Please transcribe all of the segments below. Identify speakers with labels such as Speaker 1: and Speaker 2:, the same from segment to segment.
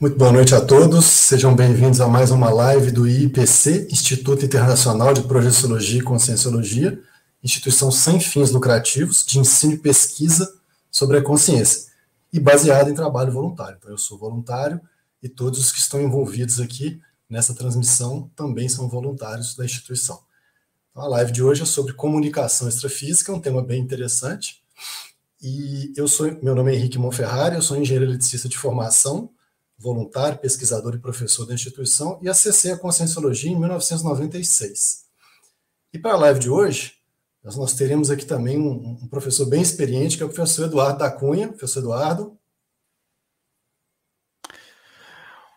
Speaker 1: Muito boa noite a todos, sejam bem-vindos a mais uma live do IPC, Instituto Internacional de Projeciologia e Conscienciologia, instituição sem fins lucrativos de ensino e pesquisa sobre a consciência e baseada em trabalho voluntário. Então, eu sou voluntário e todos os que estão envolvidos aqui nessa transmissão também são voluntários da instituição. Então, a live de hoje é sobre comunicação extrafísica, um tema bem interessante. E eu sou, meu nome é Henrique Monferrari, eu sou engenheiro eletricista de formação, voluntário, pesquisador e professor da instituição, e acessei a Conscienciologia em 1996. E para a live de hoje, nós, nós teremos aqui também um, um, professor bem experiente, que é o professor Eduardo da Cunha. Professor Eduardo.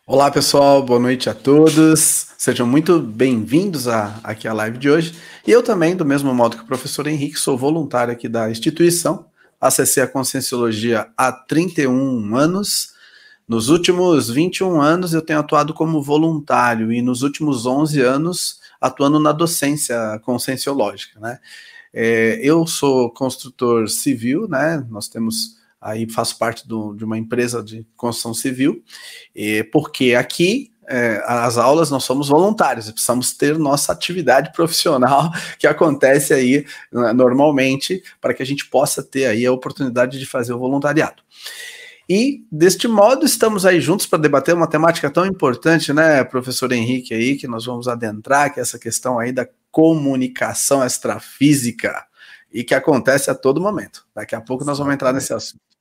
Speaker 2: Olá, pessoal, boa noite a todos. Sejam muito bem-vindos aqui à live de hoje. E eu também, do mesmo modo que o professor Henrique, sou voluntário aqui da instituição. Acessei a Conscienciologia há 31 anos nos últimos 21 anos eu tenho atuado como voluntário e nos últimos 11 anos atuando na docência conscienciológica, né? É, eu sou construtor civil, né? Nós temos aí faço parte do, de uma empresa de construção civil, porque aqui é, as aulas nós somos voluntários, precisamos ter nossa atividade profissional que acontece aí né, normalmente para que a gente possa ter aí a oportunidade de fazer o voluntariado. E deste modo estamos aí juntos para debater uma temática tão importante, né, professor Henrique aí, que nós vamos adentrar, que é essa questão aí da comunicação extrafísica e que acontece a todo momento. Daqui a pouco nós vamos entrar nesse assunto.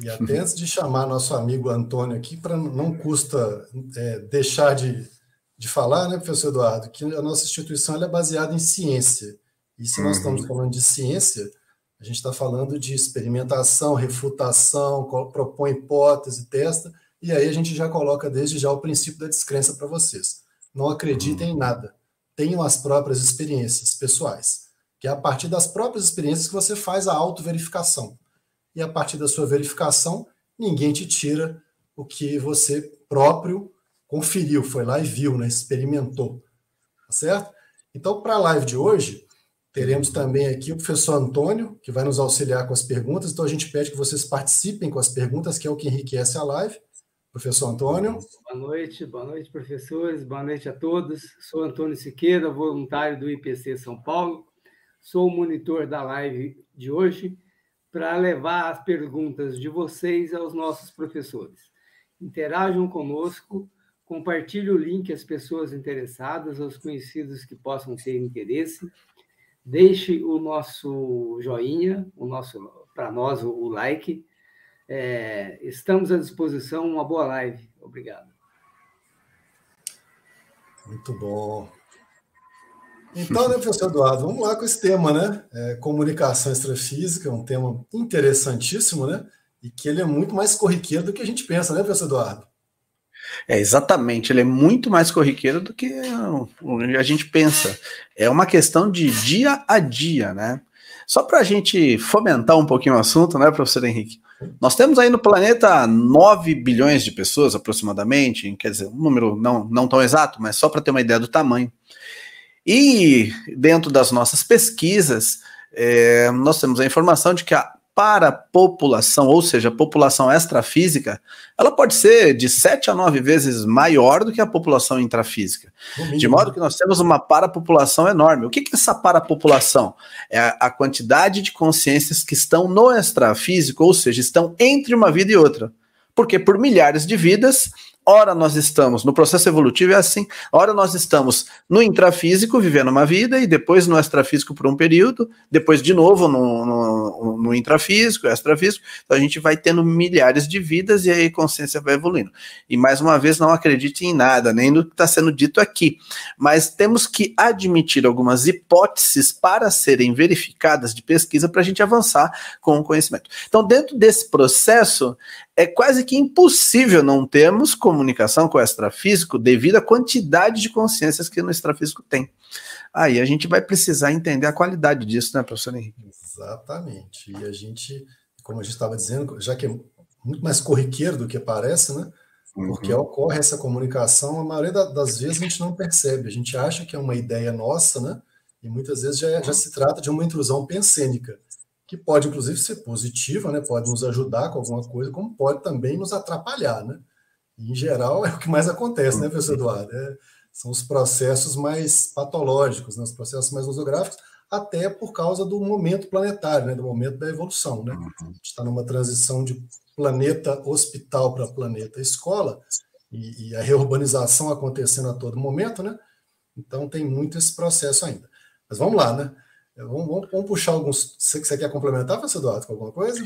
Speaker 1: E até antes de chamar nosso amigo Antônio aqui, para não custa é, deixar de, de falar, né, professor Eduardo, que a nossa instituição é baseada em ciência. E se nós uhum. estamos falando de ciência, a gente está falando de experimentação, refutação, propõe hipótese, testa, e aí a gente já coloca desde já o princípio da descrença para vocês. Não acreditem em nada. Tenham as próprias experiências pessoais, que é a partir das próprias experiências que você faz a autoverificação. E a partir da sua verificação, ninguém te tira o que você próprio conferiu, foi lá e viu, né, experimentou. Tá certo? Então, para a live de hoje, Teremos também aqui o professor Antônio, que vai nos auxiliar com as perguntas. Então, a gente pede que vocês participem com as perguntas, que é o que enriquece a live. Professor Antônio.
Speaker 3: Boa noite, boa noite, professores, boa noite a todos. Sou Antônio Siqueira, voluntário do IPC São Paulo. Sou o monitor da live de hoje para levar as perguntas de vocês aos nossos professores. Interajam conosco, compartilhe o link às pessoas interessadas, aos conhecidos que possam ter interesse Deixe o nosso joinha, o nosso para nós o, like. É, estamos à disposição. Uma boa live. Obrigado.
Speaker 1: Muito bom. Então, né, professor Eduardo, vamos lá com esse tema, né? É, comunicação extrafísica, um tema interessantíssimo, né? E que ele é muito mais corriqueiro do que a gente pensa, né, professor Eduardo?
Speaker 2: É, exatamente, ele é muito mais corriqueiro do que a gente pensa. É uma questão de dia a dia, né? Só para a gente fomentar um pouquinho o assunto, né, professor Henrique? Nós temos aí no planeta 9 bilhões de pessoas, aproximadamente, quer dizer, um número não, não tão exato, mas só para ter uma ideia do tamanho. E dentro das nossas pesquisas, é, nós temos a informação de que a para a população, ou seja, a população extrafísica, ela pode ser de 7 a 9 vezes maior do que a população intrafísica. De modo que nós temos uma parapopulação enorme. O que, que é essa parapopulação? É a quantidade de consciências que estão no extrafísico, ou seja, estão entre uma vida e outra. Porque por milhares de vidas, Ora, nós estamos no processo evolutivo, é assim. Ora, nós estamos no intrafísico, vivendo uma vida, e depois no extrafísico por um período, depois de novo no, no, no intrafísico, extrafísico. Então a gente vai tendo milhares de vidas e aí a consciência vai evoluindo. E mais uma vez, não acredite em nada, nem no que está sendo dito aqui. Mas temos que admitir algumas hipóteses para serem verificadas de pesquisa para a gente avançar com o conhecimento. Então, dentro desse processo, é quase que impossível não termos comunicação com o extrafísico devido à quantidade de consciências que no extrafísico tem. Aí a gente vai precisar entender a qualidade disso, né, professor Henrique?
Speaker 1: Exatamente. E a gente, como a gente estava dizendo, já que é muito mais corriqueiro do que parece, né? Porque uhum. ocorre essa comunicação, a maioria das vezes a gente não percebe, a gente acha que é uma ideia nossa, né? E muitas vezes já, já se trata de uma intrusão pensênica, que pode, inclusive, ser positiva, né? pode nos ajudar com alguma coisa, como pode também nos atrapalhar. Né? E, em geral, é o que mais acontece, né, professor Eduardo? É, são os processos mais patológicos, né? os processos mais nosográficos, até por causa do momento planetário, né? do momento da evolução. Né? Uhum. A gente está numa transição de planeta hospital para planeta escola, e, e, a reurbanização acontecendo a todo momento, né? Então tem muito esse processo ainda. Mas vamos lá, né? Vamos, vamos, vamos puxar alguns. Você, você quer complementar, professor Eduardo, com alguma coisa?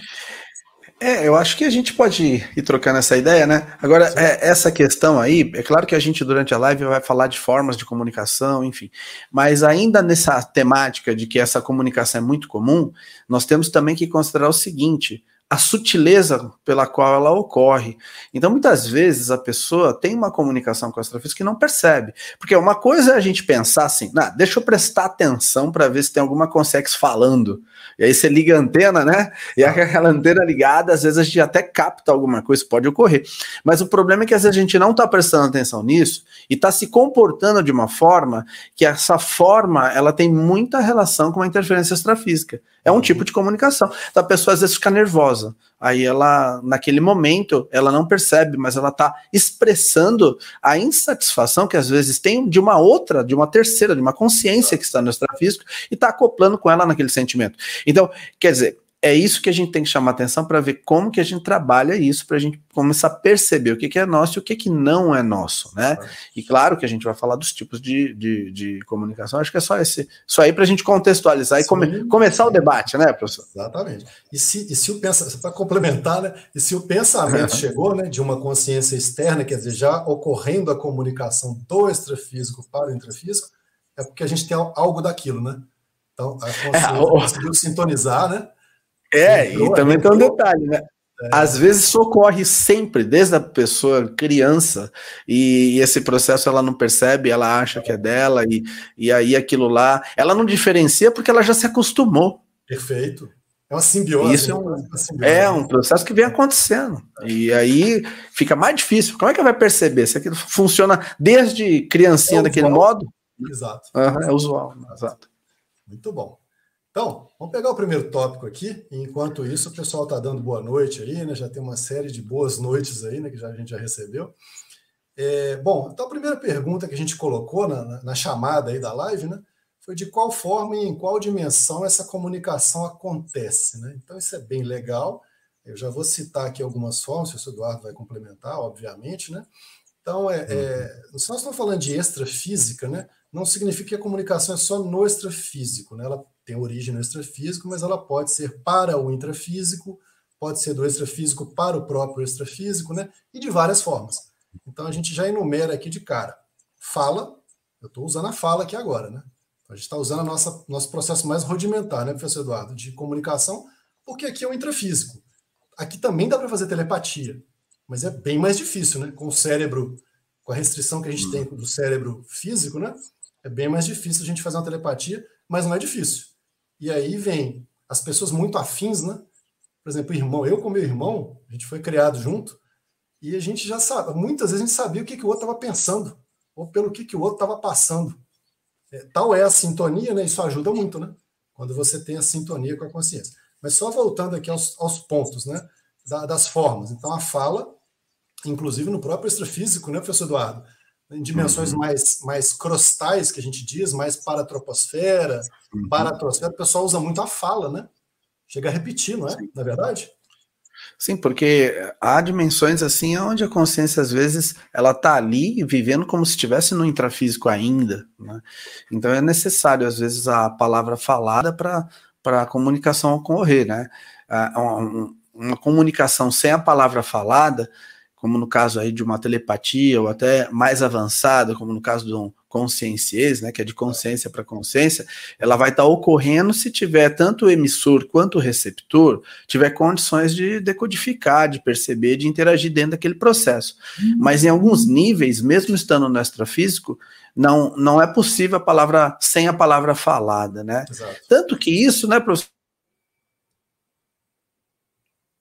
Speaker 2: É, eu acho que a gente pode ir trocando essa ideia, né? Agora, é, essa questão aí, é claro que a gente durante a live vai falar de formas de comunicação, enfim, mas ainda nessa temática de que essa comunicação é muito comum, nós temos também que considerar o seguinte: a sutileza pela qual ela ocorre. Então, muitas vezes, a pessoa tem uma comunicação com o astrofísico que não percebe. Porque uma coisa é a gente pensar assim, nah, deixa eu prestar atenção para ver se tem alguma consex falando. E aí você liga a antena, né? E ah. aquela antena ligada, às vezes a gente até capta alguma coisa, pode ocorrer. Mas o problema é que às vezes a gente não está prestando atenção nisso e está se comportando de uma forma que essa forma ela tem muita relação com a interferência extrafísica. É um tipo de comunicação. Então a pessoa às vezes fica nervosa. Aí ela, naquele momento, ela não percebe, mas ela está expressando a insatisfação que às vezes tem de uma outra, de uma terceira, de uma consciência que está no extrafísico e está acoplando com ela naquele sentimento. Então, quer dizer, é isso que a gente tem que chamar atenção para ver como que a gente trabalha isso, para a gente começar a perceber o que, que é nosso e o que, que não é nosso, né? E claro que a gente vai falar dos tipos de, de, de comunicação, acho que é só esse, só aí para a gente contextualizar Sim. e come, começar o debate, né, professor?
Speaker 1: Exatamente. E se, e se o pensamento, para complementar, né? E se o pensamento chegou, né, de uma consciência externa, quer dizer, já ocorrendo a comunicação do extrafísico para o intrafísico, é porque a gente tem algo daquilo, né? Então, a consciência é, conseguiu sintonizar, né?
Speaker 2: É, e também tem um detalhe, né? É. Às vezes socorre sempre, desde a pessoa criança, e, e, esse processo ela não percebe, ela acha que é dela, e, e aí aquilo lá, ela não diferencia porque ela já se acostumou.
Speaker 1: Perfeito. É uma simbiose.
Speaker 2: Isso é um, é um processo que vem acontecendo. E aí fica mais difícil. Como é que vai perceber? Se aquilo funciona desde criancinha é daquele modo?
Speaker 1: Exato.
Speaker 2: Uhum, é usual, exato.
Speaker 1: Muito bom. Então, vamos pegar o primeiro tópico aqui. Enquanto isso, o pessoal está dando boa noite aí, né? Já tem uma série de boas noites aí, né? Que já, a gente já recebeu. É, bom, então a primeira pergunta que a gente colocou na, na, na, chamada aí da live, né? Foi de qual forma e em qual dimensão essa comunicação acontece, né? Então, isso é bem legal. Eu já vou citar aqui algumas formas, o Eduardo vai complementar, obviamente, né? Então, é, é, uhum. se nós estamos falando de extrafísica, né? Não significa que a comunicação é só no extrafísico, né? Ela tem origem no extrafísico, mas ela pode ser para o intrafísico, pode ser do extrafísico para o próprio extrafísico, né? E de várias formas. Então a gente já enumera aqui de cara. Fala, eu estou usando a fala aqui agora, né? A gente está usando a nossa, nosso processo mais rudimentar, né, professor Eduardo, de comunicação, porque aqui é o intrafísico. Aqui também dá para fazer telepatia, mas é bem mais difícil, né? Com o cérebro, com a restrição que a gente tem do cérebro físico, né? É bem mais difícil a gente fazer uma telepatia, mas não é difícil. E aí vem as pessoas muito afins, né? Por exemplo, irmão, eu com meu irmão, a gente foi criado junto, e a gente já sabe, muitas vezes a gente sabia o que, que o outro estava pensando, ou pelo que, que o outro estava passando. É, tal é a sintonia, né? Isso ajuda muito, né? Quando você tem a sintonia com a consciência. Mas só voltando aqui aos, aos pontos, né? Da, das formas. Então, a fala, inclusive no próprio extrafísico, né, professor Eduardo? Em dimensões uhum. mais, mais crostais, que a gente diz, mais para a troposfera, uhum. para a troposfera, o pessoal usa muito a fala, né? Chega a repetir, não é? Sim. Na é verdade?
Speaker 2: Sim, porque há dimensões assim onde a consciência às vezes ela está ali vivendo como se estivesse no intrafísico ainda, né? Então é necessário às vezes a palavra falada para para a comunicação ocorrer, né? Uma, uma comunicação sem a palavra falada como no caso aí de uma telepatia, ou até mais avançada, como no caso de um consciências, né, que é de consciência para consciência, ela vai estar tá ocorrendo se tiver tanto o emissor quanto o receptor tiver condições de decodificar, de perceber, de interagir dentro daquele processo. Uhum. Mas em alguns níveis, mesmo estando no extrafísico, não, não é possível a palavra sem a palavra falada, né? Exato. Tanto que isso, né, professor?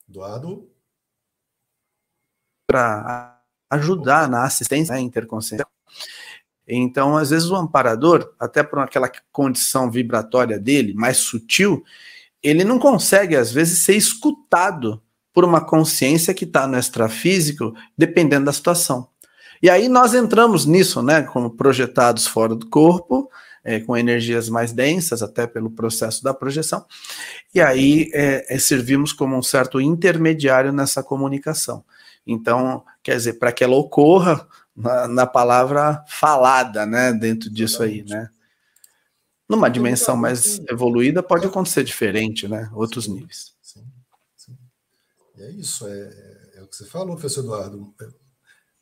Speaker 1: Eduardo?
Speaker 2: Para ajudar na assistência à interconsciencial. Então, às vezes, o amparador, até por aquela condição vibratória dele, mais sutil, ele não consegue, às vezes, ser escutado por uma consciência que está no extrafísico, dependendo da situação. E aí nós entramos nisso, né, como projetados fora do corpo, é, com energias mais densas, até pelo processo da projeção, e aí é, é, servimos como um certo intermediário nessa comunicação. Então, quer dizer, para que ela ocorra na, na, palavra falada, né, dentro disso aí, né. Numa dimensão mais evoluída pode acontecer diferente, né, outros níveis. Sim,
Speaker 1: sim. E é isso, é, é o que você falou, professor Eduardo,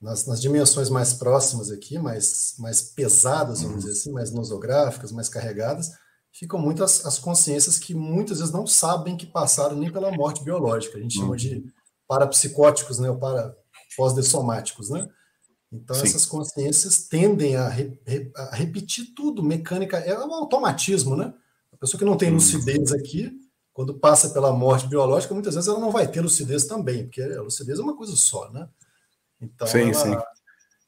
Speaker 1: nas, nas, dimensões mais próximas aqui, mais, mais pesadas, vamos dizer assim, mais nosográficas, mais carregadas, ficam muitas as consciências que muitas vezes não sabem que passaram nem pela morte biológica. A gente chama de uhum. Parapsicóticos, né, ou para pós-dessomáticos, né? Então, Sim. essas consciências tendem a, re, a, repetir tudo, mecânica, é um automatismo, né? A pessoa que não tem uhum. lucidez aqui, quando passa pela morte biológica, muitas vezes ela não vai ter lucidez também, porque a lucidez é uma coisa só, né? Então, sim, ela, sim.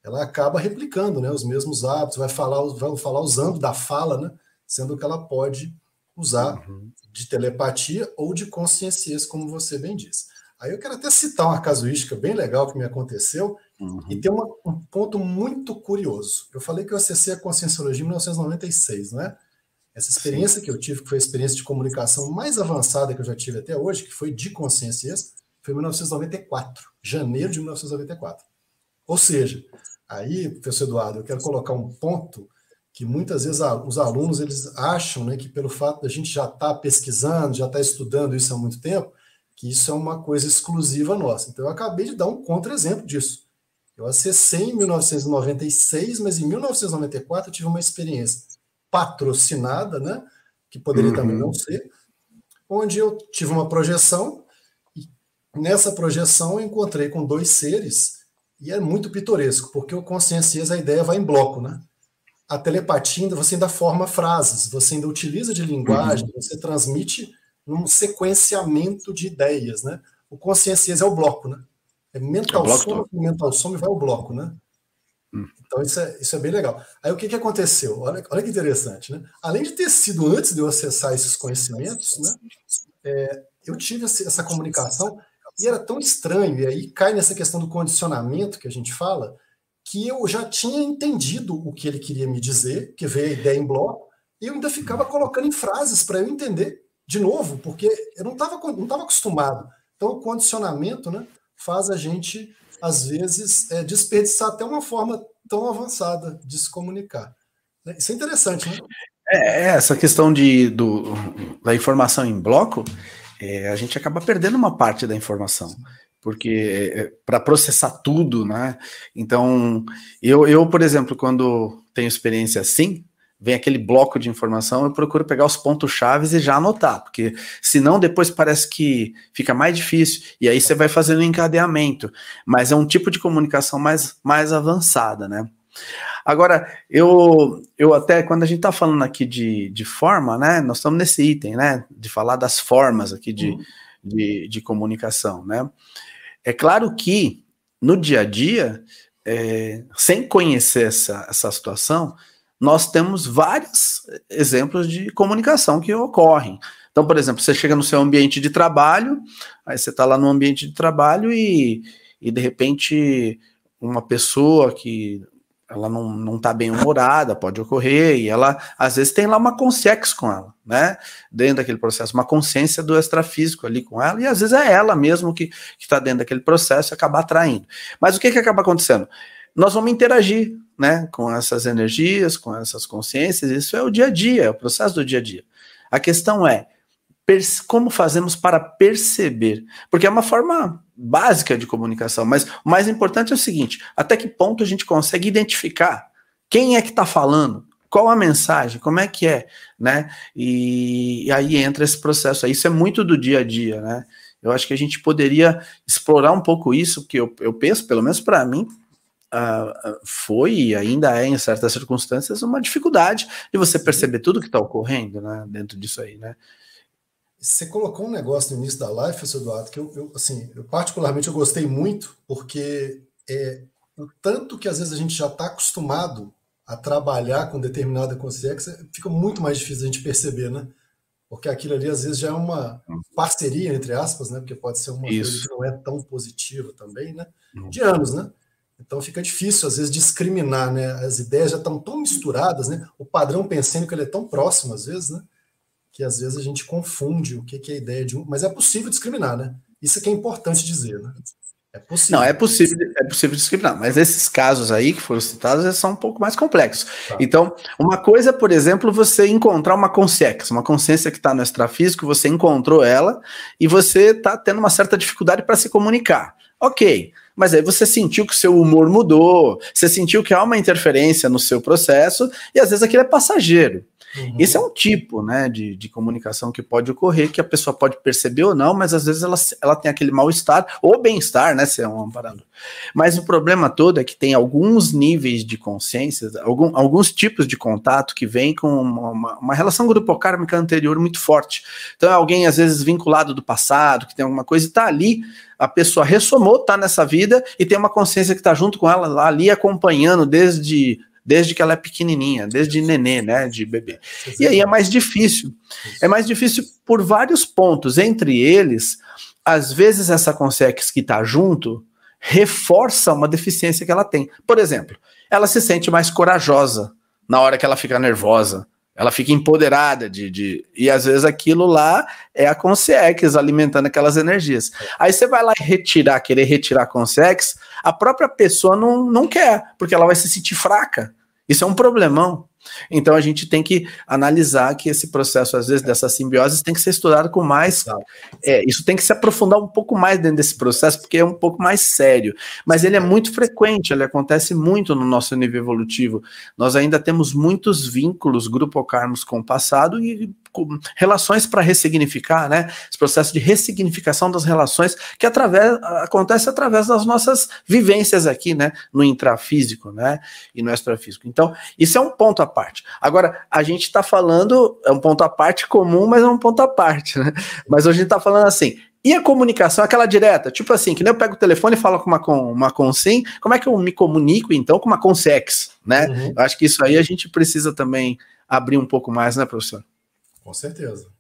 Speaker 1: ela acaba replicando né, os mesmos hábitos, vai falar, vai falar usando da fala, né, sendo que ela pode usar uhum. de telepatia ou de consciência, como você bem disse. Aí eu quero até citar uma casuística bem legal que me aconteceu uhum. e tem uma, um ponto muito curioso. Eu falei que eu acessei a Conscienciologia em 1996, não é? Essa experiência Sim. que eu tive, que foi a experiência de comunicação mais avançada que eu já tive até hoje, que foi de consciências, foi em 1994, janeiro de 1994. Ou seja, aí, professor Eduardo, eu quero colocar um ponto que muitas vezes os alunos eles acham né, que pelo fato da gente já estar tá pesquisando, já estar tá estudando isso há muito tempo, que isso é uma coisa exclusiva nossa. Então, eu acabei de dar um contra-exemplo disso. Eu acessei em 1996, mas em 1994 eu tive uma experiência patrocinada, né, que poderia uhum. também não ser, onde eu tive uma projeção Nessa projeção, eu encontrei com dois seres e é muito pitoresco, porque o consciencias, a ideia vai em bloco, né? A telepatia, você ainda forma frases, você ainda utiliza de linguagem, uhum. você transmite num sequenciamento de ideias, né? O consciencias é o bloco, né? É mental é soma, mental soma e vai o bloco, né? Hum. Então isso é, isso é bem legal. Aí o que, que aconteceu? Olha, olha que interessante, né? Além de ter sido antes de eu acessar esses conhecimentos, né? É, eu tive essa comunicação e era tão estranho, e aí cai nessa questão do condicionamento que a gente fala, que eu já tinha entendido o que ele queria me dizer, que veio a ideia em bloco, e eu ainda ficava colocando em frases para eu entender de novo, porque eu não estava não tava acostumado. Então, o condicionamento né, faz a gente, às vezes, é, desperdiçar até uma forma tão avançada de se comunicar. Isso é interessante, né?
Speaker 2: É, é essa questão de, do, da informação em bloco é, a gente acaba perdendo uma parte da informação, porque é, é para processar tudo, né? Então, eu, eu, por exemplo, quando tenho experiência assim, vem aquele bloco de informação, eu procuro pegar os pontos chaves e já anotar, porque senão depois parece que fica mais difícil, e aí você vai fazendo um encadeamento, mas é um tipo de comunicação mais, mais avançada, né? Agora, eu, eu até, quando a gente está falando aqui de, de forma, né, nós estamos nesse item, né, de falar das formas aqui de, uhum. de, de, comunicação, né. É claro que, no dia a dia, é, sem conhecer essa, essa situação, nós temos vários exemplos de comunicação que ocorrem. Então, por exemplo, você chega no seu ambiente de trabalho, aí você está lá no ambiente de trabalho e, e de repente uma pessoa que ela não, não tá bem humorada, pode ocorrer, e ela, às vezes, tem lá uma consciência com ela, né? Dentro daquele processo, uma consciência do extrafísico ali com ela, e às vezes é ela mesmo que está dentro daquele processo e acaba atraindo. Mas o que, que acaba acontecendo? Nós vamos interagir, né, com essas energias, com essas consciências, isso é o dia a dia, é o processo do dia a dia. A questão é, como fazemos para perceber? Porque é uma forma básica de comunicação, mas o mais importante é o seguinte: até que ponto a gente consegue identificar quem é que está falando, qual a mensagem, como é que é, né? E, e, aí entra esse processo aí. Isso é muito do dia a dia, né? Eu acho que a gente poderia explorar um pouco isso, que eu, eu penso, pelo menos para mim, uh, foi e ainda é, em certas circunstâncias, uma dificuldade de você perceber tudo que está ocorrendo né, dentro disso aí, né?
Speaker 1: Você colocou um negócio no início da live, professor Eduardo, que eu, eu, assim, eu particularmente eu gostei muito, porque é o tanto que às vezes a gente já está acostumado a trabalhar com determinada consciência, fica muito mais difícil a gente perceber, né? Porque aquilo ali às vezes já é uma parceria, entre aspas, né? Porque pode ser uma Isso. coisa que não é tão positiva também, né? Uhum. De anos, né? Então fica difícil, às vezes, discriminar, né? As ideias já estão tão misturadas, né? O padrão pensando que ele é tão próximo, às vezes, né? Que às vezes a gente confunde o que é a ideia de um. Mas é possível discriminar, né? Isso é que é importante dizer, né?
Speaker 2: É possível. Não, é possível, é possível discriminar, mas esses casos aí que foram citados são um pouco mais complexos. Tá. Então, uma coisa, por exemplo, você encontrar uma consciência, uma consciência que está no extrafísico, você encontrou ela e você está tendo uma certa dificuldade para se comunicar. Ok, mas aí você sentiu que o seu humor mudou, você sentiu que há uma interferência no seu processo, e às vezes aquilo é passageiro. Uhum. Esse é um tipo né, de, de comunicação que pode ocorrer, que a pessoa pode perceber ou não, mas às vezes ela, ela tem aquele mal-estar ou bem-estar, né? Se é um amparando. Mas o problema todo é que tem alguns níveis de consciência, algum, alguns tipos de contato que vêm com uma, uma, uma relação grupocármica anterior muito forte. Então, é alguém, às vezes, vinculado do passado, que tem alguma coisa, e está ali, a pessoa ressomou, está nessa vida, e tem uma consciência que está junto com ela, lá ali acompanhando desde desde que ela é pequenininha, desde nenê, né, de bebê. E aí é mais difícil. É mais difícil por vários pontos, entre eles, às vezes essa consex que está junto reforça uma deficiência que ela tem. Por exemplo, ela se sente mais corajosa na hora que ela fica nervosa. Ela fica empoderada de, de. E às vezes aquilo lá é a Consex alimentando aquelas energias. Aí você vai lá retirar, querer retirar a Consex, a própria pessoa não, não quer, porque ela vai se sentir fraca. Isso é um problemão. Então a gente tem que analisar que esse processo, às vezes, dessa simbiose tem que ser estudado com mais. É, isso tem que se aprofundar um pouco mais dentro desse processo, porque é um pouco mais sério. Mas ele é muito frequente, ele acontece muito no nosso nível evolutivo. Nós ainda temos muitos vínculos grupo-karmos com o passado e relações para ressignificar, né? Esse processo de ressignificação das relações que através, acontece através das nossas vivências aqui, né? No intrafísico, né? E no extrafísico. Então, isso é um ponto à parte. Agora, a gente está falando, é um ponto à parte comum, mas é um ponto à parte, né? Mas hoje a gente está falando assim, e a comunicação, aquela direta, tipo assim, que nem eu pego o telefone e falo com uma, com uma consim, como é que eu me comunico então com uma consex, né? Uhum. Eu acho que isso aí a gente precisa também abrir um pouco mais, né, professor?
Speaker 1: Com certeza.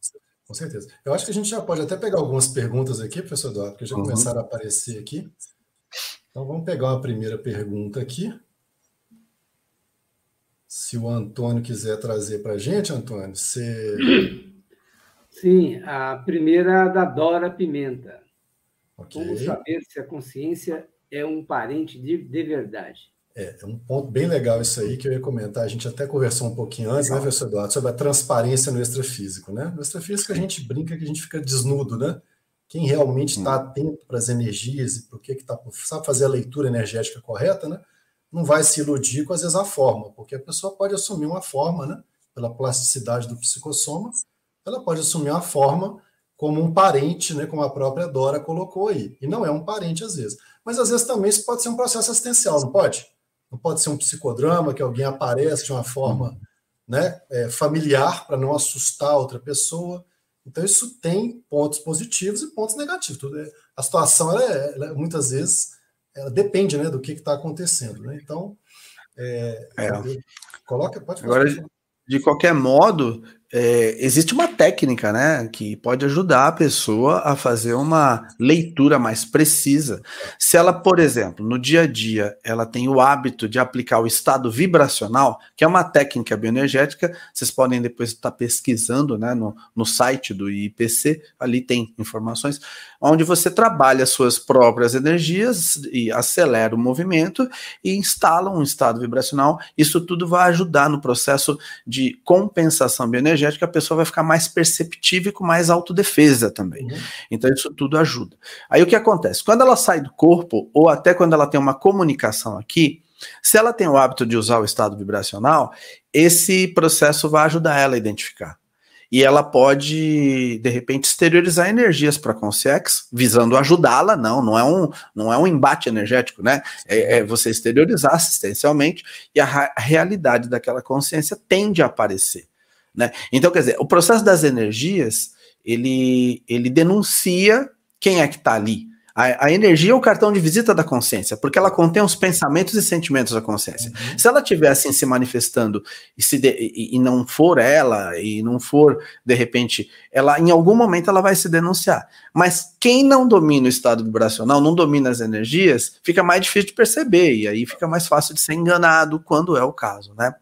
Speaker 1: Com certeza. Eu acho que a gente já pode até pegar algumas perguntas aqui, professor Eduardo, porque já uhum. começaram a aparecer aqui. Então vamos pegar uma primeira pergunta aqui. Se o Antônio quiser trazer para a gente, Antônio, você.
Speaker 3: Sim, a primeira é da Dora Pimenta. Okay. Como saber se a consciência é um parente de, de verdade?
Speaker 1: É, é, um ponto bem legal isso aí que eu ia comentar. A gente até conversou um pouquinho antes, né, professor Eduardo, sobre a transparência no extrafísico, né? No extrafísico a gente brinca que a gente fica desnudo, né? Quem realmente está atento para as energias e para o que está, sabe fazer a leitura energética correta, né? Não vai se iludir com às vezes a forma, porque a pessoa pode assumir uma forma, né? Pela plasticidade do psicossoma, ela pode assumir uma forma como um parente, né? Como a própria Dora colocou aí. E não é um parente às vezes. Mas às vezes também isso pode ser um processo assistencial, não pode? Não pode ser um psicodrama que alguém aparece de uma forma né, é, familiar para não assustar outra pessoa. Então, isso tem pontos positivos e pontos negativos. Tudo é, a situação, ela é, ela, muitas vezes, ela depende né, do que está acontecendo. Né? Então, é, é.
Speaker 2: coloca, pode fazer. Agora, de qualquer modo, é, existe uma técnica, né, que pode ajudar a pessoa a fazer uma leitura mais precisa. Se ela, por exemplo, no dia a dia, ela tem o hábito de aplicar o estado vibracional, que é uma técnica bioenergética, vocês podem depois estar pesquisando, né, no, no site do IPC, ali tem informações, onde você trabalha suas próprias energias e acelera o movimento e instala um estado vibracional. Isso tudo vai ajudar no processo de compensação bioenergética energética, a pessoa vai ficar mais perceptível e com mais autodefesa também. Uhum. Então, isso tudo ajuda. Aí o que acontece? Quando ela sai do corpo, ou até quando ela tem uma comunicação aqui, se ela tem o hábito de usar o estado vibracional, esse processo vai ajudar ela a identificar. E ela pode, de repente, exteriorizar energias para a Consex, visando ajudá-la. Não, não é, um, não é um embate energético, né? É, é você exteriorizar assistencialmente e a, a realidade daquela consciência tende a aparecer. Né? Então, quer dizer, o processo das energias, ele, ele denuncia quem é que está ali. A, a, energia é o cartão de visita da consciência, porque ela contém os pensamentos e sentimentos da consciência. Uhum. Se ela estiver assim se manifestando e, se de, e, e, não for ela, e não for, de repente, ela em algum momento ela vai se denunciar. Mas quem não domina o estado vibracional, não domina as energias, fica mais difícil de perceber, e aí fica mais fácil de ser enganado quando é o caso, né?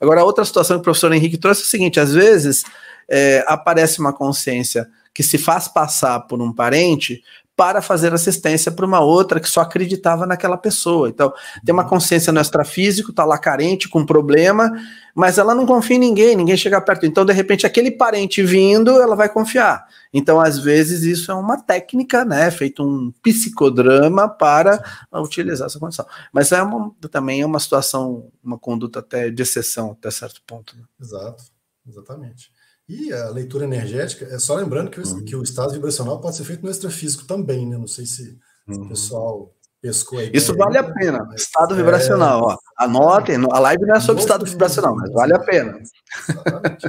Speaker 2: Agora, outra situação que o professor Henrique trouxe é o seguinte: às vezes é, aparece uma consciência que se faz passar por um parente para fazer assistência para uma outra que só acreditava naquela pessoa. Então, tem uma consciência no extrafísico, está lá carente, com problema, mas ela não confia em ninguém, ninguém chega perto. Então, de repente, aquele parente vindo, ela vai confiar. Então, às vezes, isso é uma técnica, né? Feito um psicodrama para utilizar essa condição. Mas é uma, também é uma situação, uma conduta até de exceção, até certo ponto. Né?
Speaker 1: Exato, exatamente. E a leitura energética, é só lembrando que, uhum. que o estado vibracional pode ser feito no extrafísico também, né? Não sei se uhum. o pessoal pescou aí.
Speaker 2: Isso vale a pena, estado é... vibracional, ó. Anotem, a live não é sobre estado vibracional, mas vale a pena.
Speaker 1: Exatamente.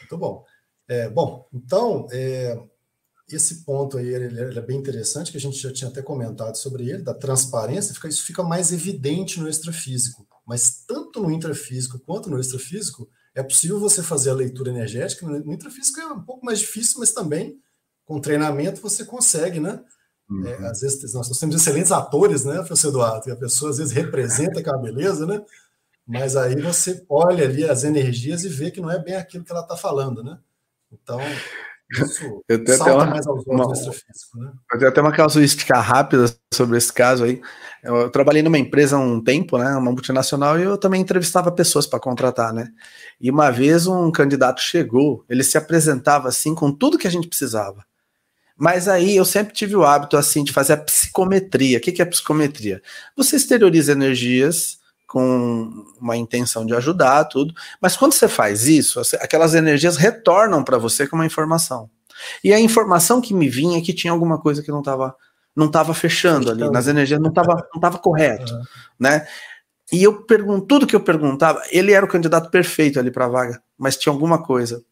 Speaker 1: Muito bom. É, bom, então, é, esse ponto aí ele, ele, é bem interessante, que a gente já tinha até comentado sobre ele, da transparência, fica, isso fica mais evidente no extrafísico. Mas tanto no intrafísico quanto no extrafísico, é possível você fazer a leitura energética. No intrafísico é um pouco mais difícil, mas também com treinamento você consegue, né? É, uhum. É, às vezes nós temos excelentes atores, né, professor Eduardo? E a pessoa às vezes representa aquela beleza, né? Mas aí você olha ali as energias e vê que não é bem aquilo que ela está falando, né? Então, isso
Speaker 2: eu tenho salta até uma, mais aos olhos né? Eu tenho até uma casuística rápida sobre esse caso aí. Eu, eu, trabalhei numa empresa há um tempo, né, uma multinacional, e eu também entrevistava pessoas para contratar, né? E uma vez um candidato chegou, ele se apresentava assim com tudo que a gente precisava. Mas aí eu sempre tive o hábito assim de fazer a psicometria. O que, que é psicometria? Você exterioriza energias com uma intenção de ajudar, tudo. Mas quando você faz isso, aquelas energias retornam para você com uma informação. E a informação que me vinha é que tinha alguma coisa que não estava não tava fechando ali, nas energias não estava não tava correto, uhum. né? E eu pergunto, tudo que eu perguntava, ele era o candidato perfeito ali para a vaga, mas tinha alguma coisa.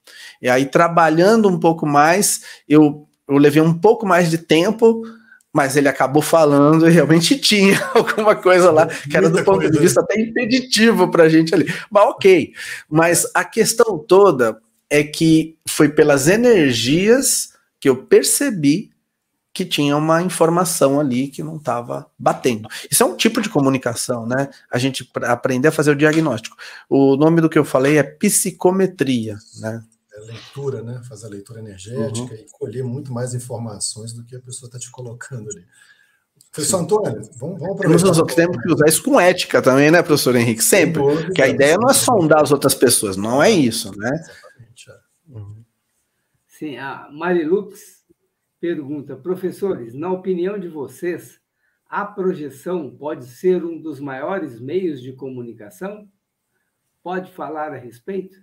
Speaker 2: E aí, trabalhando um pouco mais, eu, eu levei um pouco mais de tempo mas ele acabou falando e realmente tinha alguma coisa lá que era do ponto de vista até impeditivo para a gente ali. Mas ok. Mas a questão toda é que foi pelas energias que eu percebi que tinha uma informação ali que não estava batendo. Isso é um tipo de comunicação, né? A gente aprender a fazer o diagnóstico. O nome do que eu falei é psicometria, né?
Speaker 1: Leitura, né? Fazer a leitura energética uhum. e colher muito mais informações do que a pessoa está te colocando ali. Professor Antônio, vamos, vamos aproveitar.
Speaker 2: Nós um temos que usar isso com ética também, né, professor Henrique? Sempre. que a ideia não é sondar as outras pessoas, não é isso, né? Exatamente. É.
Speaker 3: Uhum. Sim, a Marilux pergunta, professores, na opinião de vocês, a projeção pode ser um dos maiores meios de comunicação? Pode falar a respeito?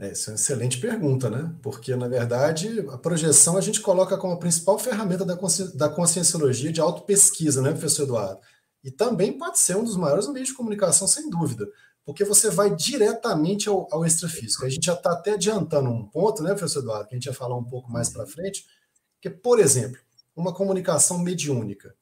Speaker 1: É, essa é uma excelente pergunta, né? Porque, na verdade, a projeção a gente coloca como a principal ferramenta da, consci... da conscienciologia de autopesquisa, né, professor Eduardo? E também pode ser um dos maiores meios de comunicação, sem dúvida, porque você vai diretamente ao, ao extrafísico. A gente já está até adiantando um ponto, né, professor Eduardo, que a gente ia falar um pouco mais para frente, que, por exemplo, uma comunicação mediúnica,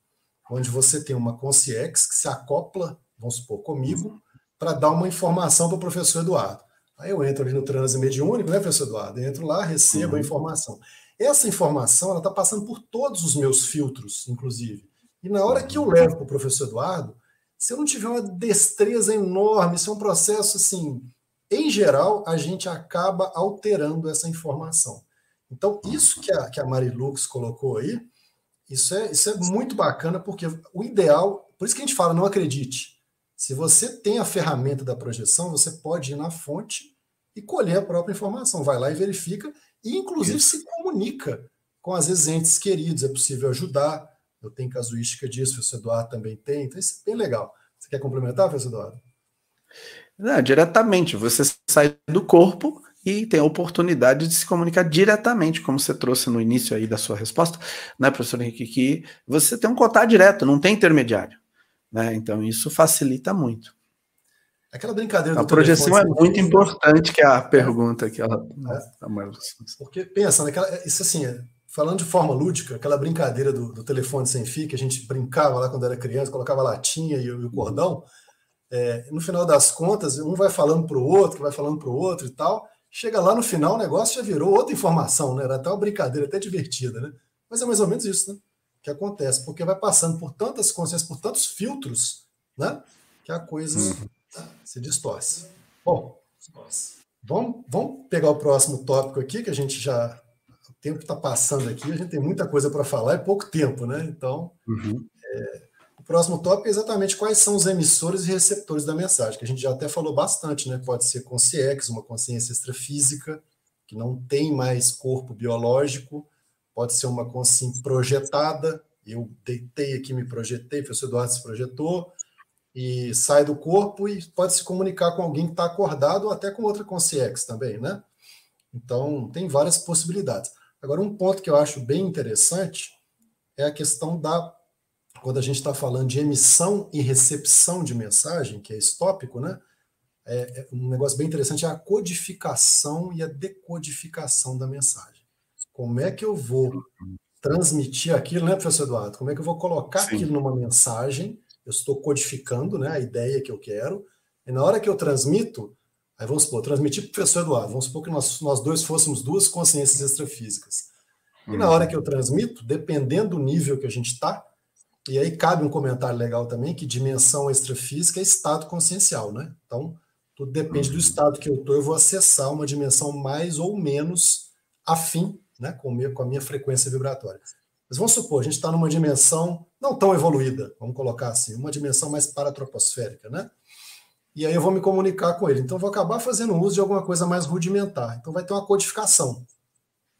Speaker 1: onde você tem uma consciex que se acopla, vamos supor, comigo, para dar uma informação para o professor Eduardo. Aí eu entro ali no transe mediúnico, né, professor Eduardo? entro lá, recebo uhum. a informação. Essa informação ela está passando por todos os meus filtros, inclusive. E na hora que eu levo para o professor Eduardo, se eu não tiver uma destreza enorme, isso é um processo assim. Em geral, a gente acaba alterando essa informação. Então, isso que a, que a Marilux colocou aí, isso é, isso é muito bacana, porque o ideal, por isso que a gente fala, não acredite. Se você tem a ferramenta da projeção, você pode ir na fonte e colher a própria informação. Vai lá e verifica, e inclusive Isso. se comunica com as entes queridos. É possível ajudar. Eu tenho casuística disso, o professor Eduardo também tem, então isso é bem legal. Você quer complementar, professor Eduardo?
Speaker 2: Não, diretamente. Você sai do corpo e tem a oportunidade de se comunicar diretamente, como você trouxe no início aí da sua resposta, né, professor Henrique, que você tem um contato direto, não tem intermediário. Né? Então, isso facilita muito.
Speaker 1: Aquela brincadeira
Speaker 2: A projeção é muito importante, que é a pergunta que ela. É.
Speaker 1: Porque pensa, naquela, isso assim, falando de forma lúdica, aquela brincadeira do, do, telefone sem fio, que a gente brincava lá quando era criança, colocava a latinha e, e o cordão, é, no final das contas, um vai falando para o outro, vai falando para o outro e tal, chega lá no final, o negócio já virou outra informação, né? Era até uma brincadeira, até divertida, né? Mas é mais ou menos isso, né? Que acontece, porque vai passando por tantas consciências, por tantos filtros, né? Que a coisa uhum. se distorce. Bom, vamos, vamos pegar o próximo tópico aqui, que a gente já. O tempo está passando aqui, a gente tem muita coisa para falar, é pouco tempo, né? Então, uhum. é, o próximo tópico é exatamente quais são os emissores e receptores da mensagem, que a gente já até falou bastante, né? Pode ser consciência, uma consciência extrafísica, que não tem mais corpo biológico, pode ser uma consciência projetada, eu deitei aqui, me projetei, o professor Eduardo se projetou, e sai do corpo e pode se comunicar com alguém que está acordado ou até com outra consciência também, né? Então, tem várias possibilidades. Agora, um ponto que eu acho bem interessante é a questão da. Quando a gente está falando de emissão e recepção de mensagem, que é esse tópico, né? É, é um negócio bem interessante é a codificação e a decodificação da mensagem. Como é que eu vou transmitir aquilo, né, professor Eduardo? Como é que eu vou colocar Sim. aquilo numa mensagem eu estou codificando né, a ideia que eu quero, e na hora que eu transmito, aí vamos supor, transmitir para o professor Eduardo, vamos supor que nós, nós dois fôssemos duas consciências extrafísicas. E na hora que eu transmito, dependendo do nível que a gente está, e aí cabe um comentário legal também, que dimensão extrafísica é estado consciencial, né? Então, tudo depende do uhum. estado que eu estou, eu vou acessar uma dimensão mais ou menos afim né, com, com a minha frequência vibratória. Mas vamos supor, a gente está numa dimensão não tão evoluída, vamos colocar assim, uma dimensão mais paratroposférica, né? E aí eu vou me comunicar com ele. Então vou acabar fazendo uso de alguma coisa mais rudimentar. Então vai ter uma codificação.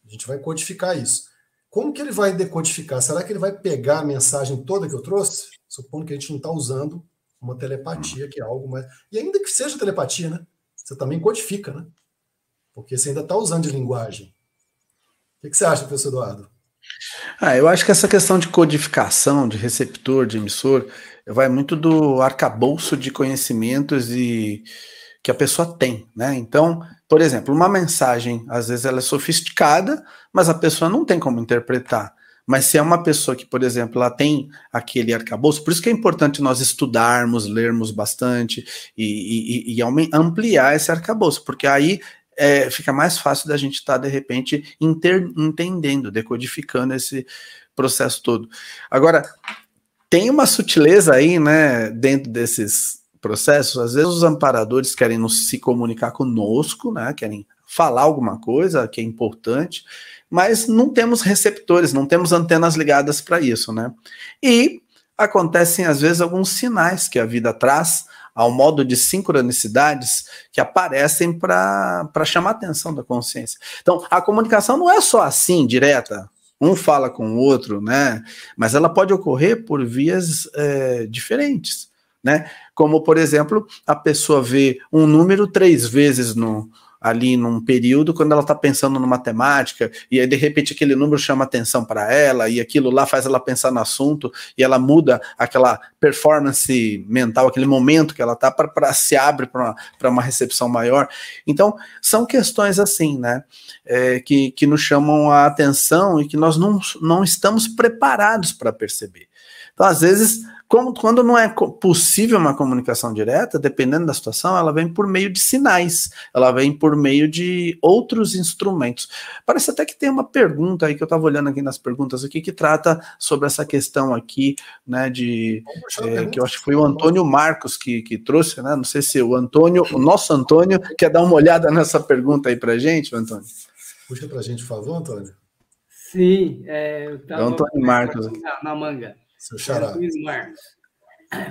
Speaker 1: A gente vai codificar isso. Como que ele vai decodificar? Será que ele vai pegar a mensagem toda que eu trouxe? Supondo que a gente não está usando uma telepatia, que é algo mais. E ainda que seja telepatia, né? Você também codifica, né? Porque você ainda está usando de linguagem. O que, você acha, professor Eduardo?
Speaker 2: Ah, eu acho que essa questão de codificação, de receptor, de emissor, vai muito do arcabouço de conhecimentos e que a pessoa tem, né? Então, por exemplo, uma mensagem, às vezes ela é sofisticada, mas a pessoa não tem como interpretar. Mas se é uma pessoa que, por exemplo, ela tem aquele arcabouço, por isso que é importante nós estudarmos, lermos bastante e, e, e ampliar esse arcabouço, porque aí é, fica mais fácil da gente estar, tá, de repente, inter, entendendo, decodificando esse processo todo. Agora, tem uma sutileza aí, né, dentro desses processos. Às vezes os amparadores querem nos, se comunicar conosco, né, querem falar alguma coisa que é importante, mas não temos receptores, não temos antenas ligadas para isso, né? E acontecem às vezes alguns sinais que a vida traz ao modo de sincronicidades que aparecem para chamar a atenção da consciência. Então, a comunicação não é só assim, direta, um fala com o outro, né? Mas ela pode ocorrer por vias é, diferentes, né? Como, por exemplo, a pessoa vê um número três vezes no, ali num período quando ela está pensando numa temática e aí de repente aquele número chama atenção para ela e aquilo lá faz ela pensar no assunto e ela muda aquela performance mental, aquele momento que ela está para se abre para uma, uma recepção maior. Então são questões assim, né, é, que, que nos chamam a atenção e que nós não, não estamos preparados para perceber. Então às vezes como, quando não é possível uma comunicação direta, dependendo da situação, ela vem por meio de sinais, ela vem por meio de outros instrumentos. Parece até que tem uma pergunta aí que eu estava olhando aqui nas perguntas aqui que trata sobre essa questão aqui, né, de é, que eu acho que foi o Antônio Marcos que, que trouxe, né? Não sei se o Antônio, o nosso Antônio, quer dar uma olhada nessa pergunta aí para gente, Antônio.
Speaker 1: Puxa para a gente, por favor, Antônio.
Speaker 3: Sim, é, eu
Speaker 2: estava é Antônio Marcos
Speaker 3: na, na manga.
Speaker 1: Seu xará.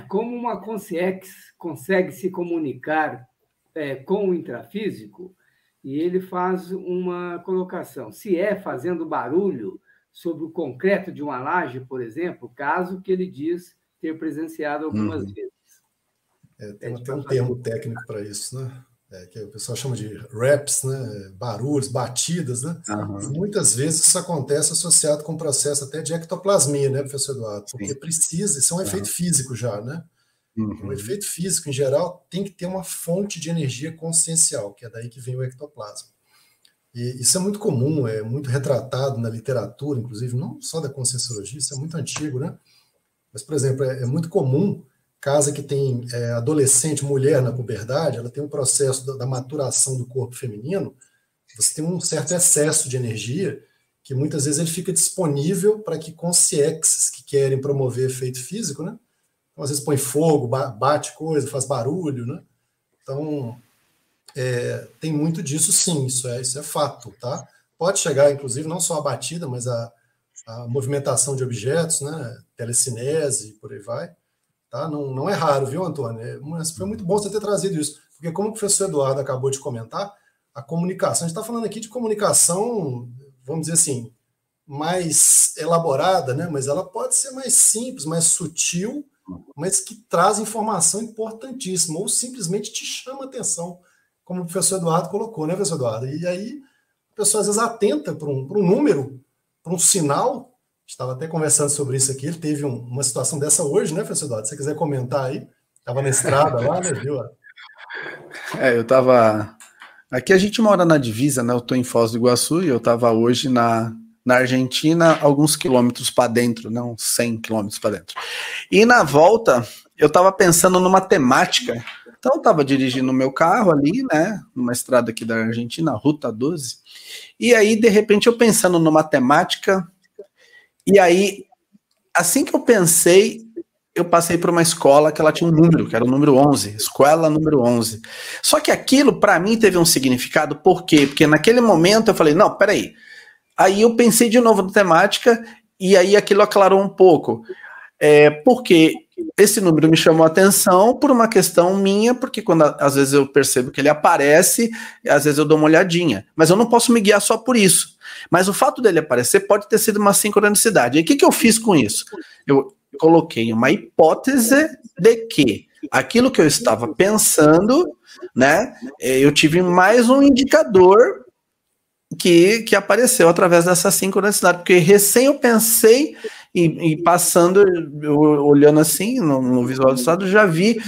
Speaker 3: Como uma consciência consegue se comunicar é, com o intrafísico, e ele faz uma colocação. Se é fazendo barulho sobre o concreto de uma laje, por exemplo, caso que ele diz ter presenciado algumas uhum. vezes.
Speaker 1: É, tem é, até um termo técnico para isso, né? É, que o pessoal chama de raps, né, barulhos, batidas, né? Uhum. Muitas vezes isso acontece associado com o processo até de ectoplasmia, né, professor Eduardo? Porque Sim. precisa, isso é um uhum. efeito físico já, né? Uhum. O efeito físico, em geral, tem que ter uma fonte de energia consciencial, que é daí que vem o ectoplasma. E isso é muito comum, é muito retratado na literatura, inclusive, não só da conscienciologia, isso é muito antigo, né? Mas, por exemplo, é, é muito comum casa que tem é, adolescente, mulher na puberdade, ela tem um processo da, da, maturação do corpo feminino, você tem um certo excesso de energia que muitas vezes ele fica disponível para que consciexes que querem promover efeito físico, né? Então, às vezes põe fogo, bate coisa, faz barulho, né? Então, é, tem muito disso sim, isso é, isso é fato, tá? Pode chegar, inclusive, não só a batida, mas a, a movimentação de objetos, né? Telecinese, por aí vai. Tá? Não, não é raro, viu, Antônio? É, mas foi muito bom você ter trazido isso, porque como o professor Eduardo acabou de comentar, a comunicação, a gente está falando aqui de comunicação, vamos dizer assim, mais elaborada, né? mas ela pode ser mais simples, mais sutil, mas que traz informação importantíssima, ou simplesmente te chama atenção, como o professor Eduardo colocou, né, professor Eduardo? E aí a pessoa às vezes atenta para um, um número, para um sinal, estava até conversando sobre isso aqui, ele teve um, uma situação dessa hoje, né, professor Eduardo? Se você quiser comentar aí, estava na estrada lá, né, viu?
Speaker 2: É, eu estava... Aqui a gente mora na divisa, né, eu estou em Foz do Iguaçu e eu estava hoje na, na Argentina, alguns quilômetros para dentro, não 100 quilômetros para dentro. E na volta, eu estava pensando numa temática. Então, eu estava dirigindo o meu carro ali, né, numa estrada aqui da Argentina, Ruta 12. E aí, de repente, eu pensando numa temática. E aí, assim que eu pensei, eu passei por uma escola que ela tinha um número, que era o número 11, escola número 11. Só que aquilo, para mim, teve um significado, por quê? Porque naquele momento eu falei, não, peraí, Aí eu pensei de novo na temática e aí aquilo aclarou um pouco. É, porque esse número me chamou a atenção por uma questão minha, porque quando às vezes eu percebo que ele aparece, às vezes eu dou uma olhadinha. Mas eu não posso me guiar só por isso. Mas o fato dele aparecer pode ter sido uma sincronicidade. E o que, que eu fiz com isso? Eu coloquei uma hipótese de que aquilo que eu estava pensando, né, eu tive mais um indicador que, que apareceu através dessa sincronicidade, porque recém eu pensei e, e passando, eu, olhando assim no, no visual do estado, já vi,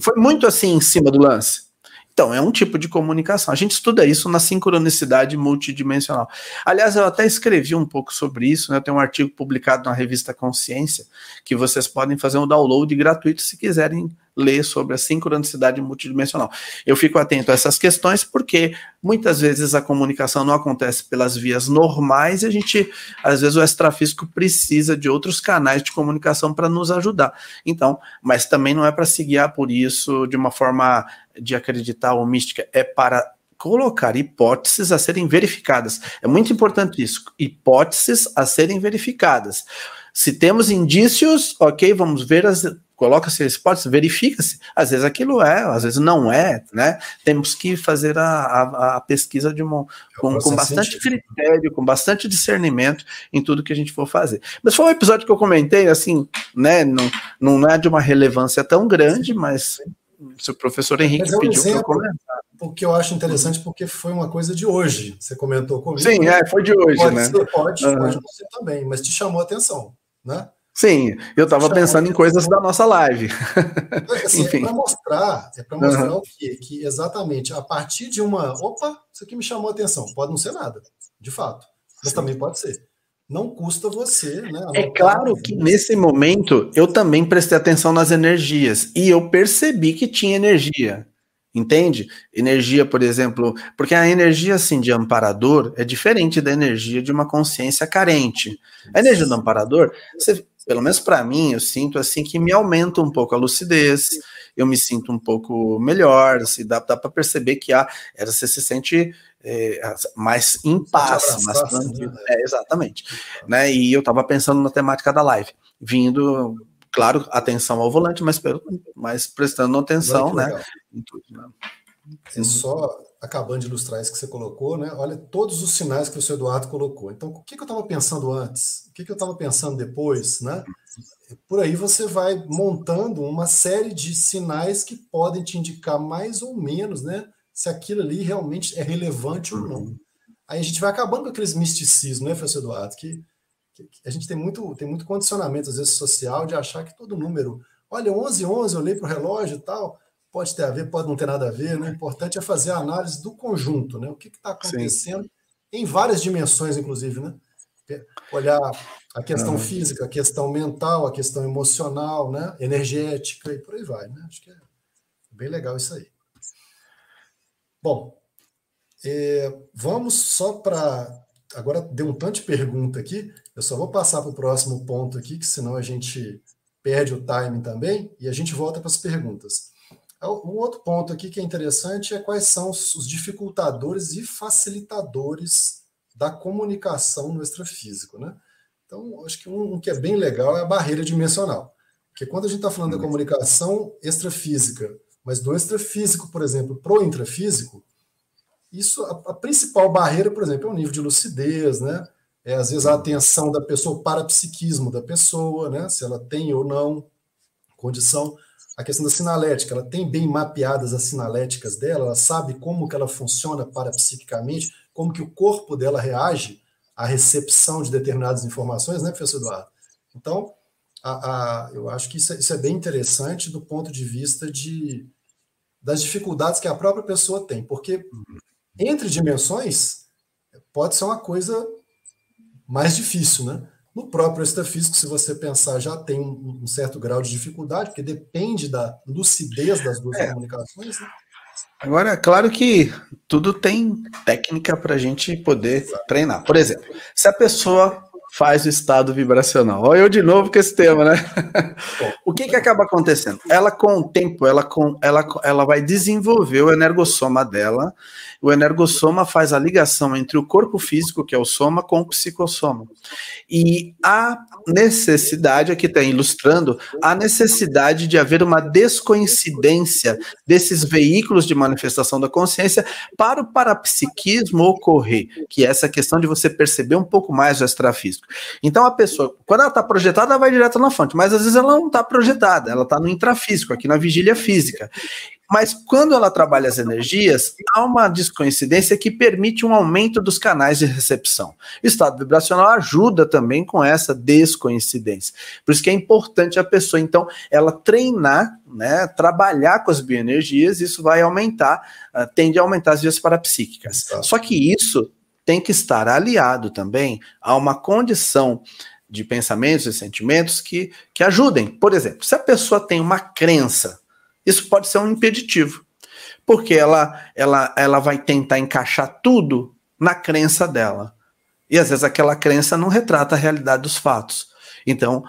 Speaker 2: foi muito assim em cima do lance. Então, é um tipo de comunicação. A gente estuda isso na sincronicidade multidimensional. Aliás, eu até escrevi um pouco sobre isso, né? Tem um artigo publicado na revista Consciência, que vocês podem fazer um download gratuito se quiserem ler sobre a sincronicidade multidimensional. Eu fico atento a essas questões porque muitas vezes a comunicação não acontece pelas vias normais e a gente, às vezes, o extrafísico precisa de outros canais de comunicação para nos ajudar. Então, mas também não é para se guiar por isso de uma forma de acreditar ou mística, é para colocar hipóteses a serem verificadas. É muito importante isso, hipóteses a serem verificadas. Se temos indícios, ok, vamos ver as coloca-se esse hipótese, verifica-se. Às vezes aquilo é, às vezes não é, né? Temos que fazer a, a, a pesquisa de uma, é com, com bastante critério, com bastante discernimento em tudo que a gente for fazer. Mas foi um episódio que eu comentei, assim, né? Não, não é de uma relevância tão grande, mas se o professor Henrique é um pediu para eu comentar.
Speaker 1: O que eu acho interessante, porque foi uma coisa de hoje. Você comentou comigo.
Speaker 2: Sim, é, foi de hoje,
Speaker 1: pode
Speaker 2: né?
Speaker 1: Ser, pode, uhum. pode ser também, mas te chamou a atenção, né?
Speaker 2: Sim, eu estava pensando em coisas da nossa live.
Speaker 1: Assim, é para mostrar, é para mostrar uhum. o quê? Que exatamente a partir de uma. Opa, isso aqui me chamou a atenção. Pode não ser nada, de fato. Mas Sim. também pode ser. Não custa você, né?
Speaker 2: É claro que nesse momento eu também prestei atenção nas energias e eu percebi que tinha energia. Entende? Energia, por exemplo, porque a energia assim de amparador é diferente da energia de uma consciência carente. A energia do amparador, você, pelo menos para mim, eu sinto assim que me aumenta um pouco a lucidez, eu me sinto um pouco melhor, assim, dá, dá para perceber que há, era, você se sente é, mais em paz, mais tranquilo. Né? É, exatamente. Né? E eu estava pensando na temática da live, vindo claro, atenção ao volante, mas, mas prestando atenção, né? Tudo,
Speaker 1: né? É só acabando de ilustrar isso que você colocou, né? Olha todos os sinais que o seu Eduardo colocou. Então, o que, que eu estava pensando antes? O que, que eu estava pensando depois, né? Por aí você vai montando uma série de sinais que podem te indicar mais ou menos, né? Se aquilo ali realmente é relevante ou não. Aí a gente vai acabando com aqueles misticismos, né, professor Eduardo? Que a gente tem muito, tem muito condicionamento, às vezes, social, de achar que todo número, olha, 11, 11, eu olhei para o relógio e tal, pode ter a ver, pode não ter nada a ver, né? O importante é fazer a análise do conjunto, né? O que está acontecendo Sim. em várias dimensões, inclusive, né? Olhar a questão uhum. física, a questão mental, a questão emocional, né? energética e por aí vai. Né? Acho que é bem legal isso aí. Bom, é, vamos só para. Agora deu um tanto de pergunta aqui, eu só vou passar para o próximo ponto aqui, que senão a gente perde o timing também, e a gente volta para as perguntas. É, um outro ponto aqui que é interessante é quais são os dificultadores e facilitadores da comunicação no extrafísico, né? Então, acho que um, um que é bem legal é a barreira dimensional. Porque quando a gente está falando da comunicação extrafísica, mas do extrafísico, por exemplo, para o intrafísico, isso, a, a, principal barreira, por exemplo, é o nível de lucidez, né? É, às vezes a atenção da pessoa, o parapsiquismo da pessoa, né? Se ela tem ou não condição. A questão da sinalética, ela tem bem mapeadas as sinaléticas dela, ela sabe como que ela funciona parapsiquicamente, como que o corpo dela reage a recepção de determinadas informações, né, professor Eduardo? Então, a, a, eu acho que isso é, isso é, bem interessante do ponto de vista de, das dificuldades que a própria pessoa tem, porque entre dimensões pode ser uma coisa mais difícil, né? No próprio extrafísico, se você pensar, já tem um, um certo grau de dificuldade, porque depende da lucidez das duas é. comunicações. Né?
Speaker 2: Agora, é claro que tudo tem técnica para a gente poder treinar. Por exemplo, se a pessoa faz o estado vibracional. Olha eu de novo com esse tema, né? o que que acaba acontecendo? Ela com o tempo, ela com ela ela vai desenvolver o energossoma dela. O energossoma faz a ligação entre o corpo físico, que é o soma, com o psicossoma. E a necessidade, aqui está ilustrando, a necessidade de haver uma descoincidência desses veículos de manifestação da consciência para o parapsiquismo ocorrer, que é essa questão de você perceber um pouco mais o extrafísico. Então a pessoa, quando ela está projetada, ela vai direto na fonte, mas às vezes ela não está projetada, ela está no intrafísico, aqui na vigília física. Mas quando ela trabalha as energias, há uma descoincidência que permite um aumento dos canais de recepção. O estado vibracional ajuda também com essa descoincidência. Por isso que é importante a pessoa, então, ela treinar, né, trabalhar com as bioenergias, isso vai aumentar, uh, tende a aumentar as vias parapsíquicas. Só que isso tem que estar aliado também a uma condição de pensamentos e sentimentos que, que ajudem. Por exemplo, se a pessoa tem uma crença isso pode ser um impeditivo, porque ela, ela, ela vai tentar encaixar tudo na crença dela. E às vezes aquela crença não retrata a realidade dos fatos. Então,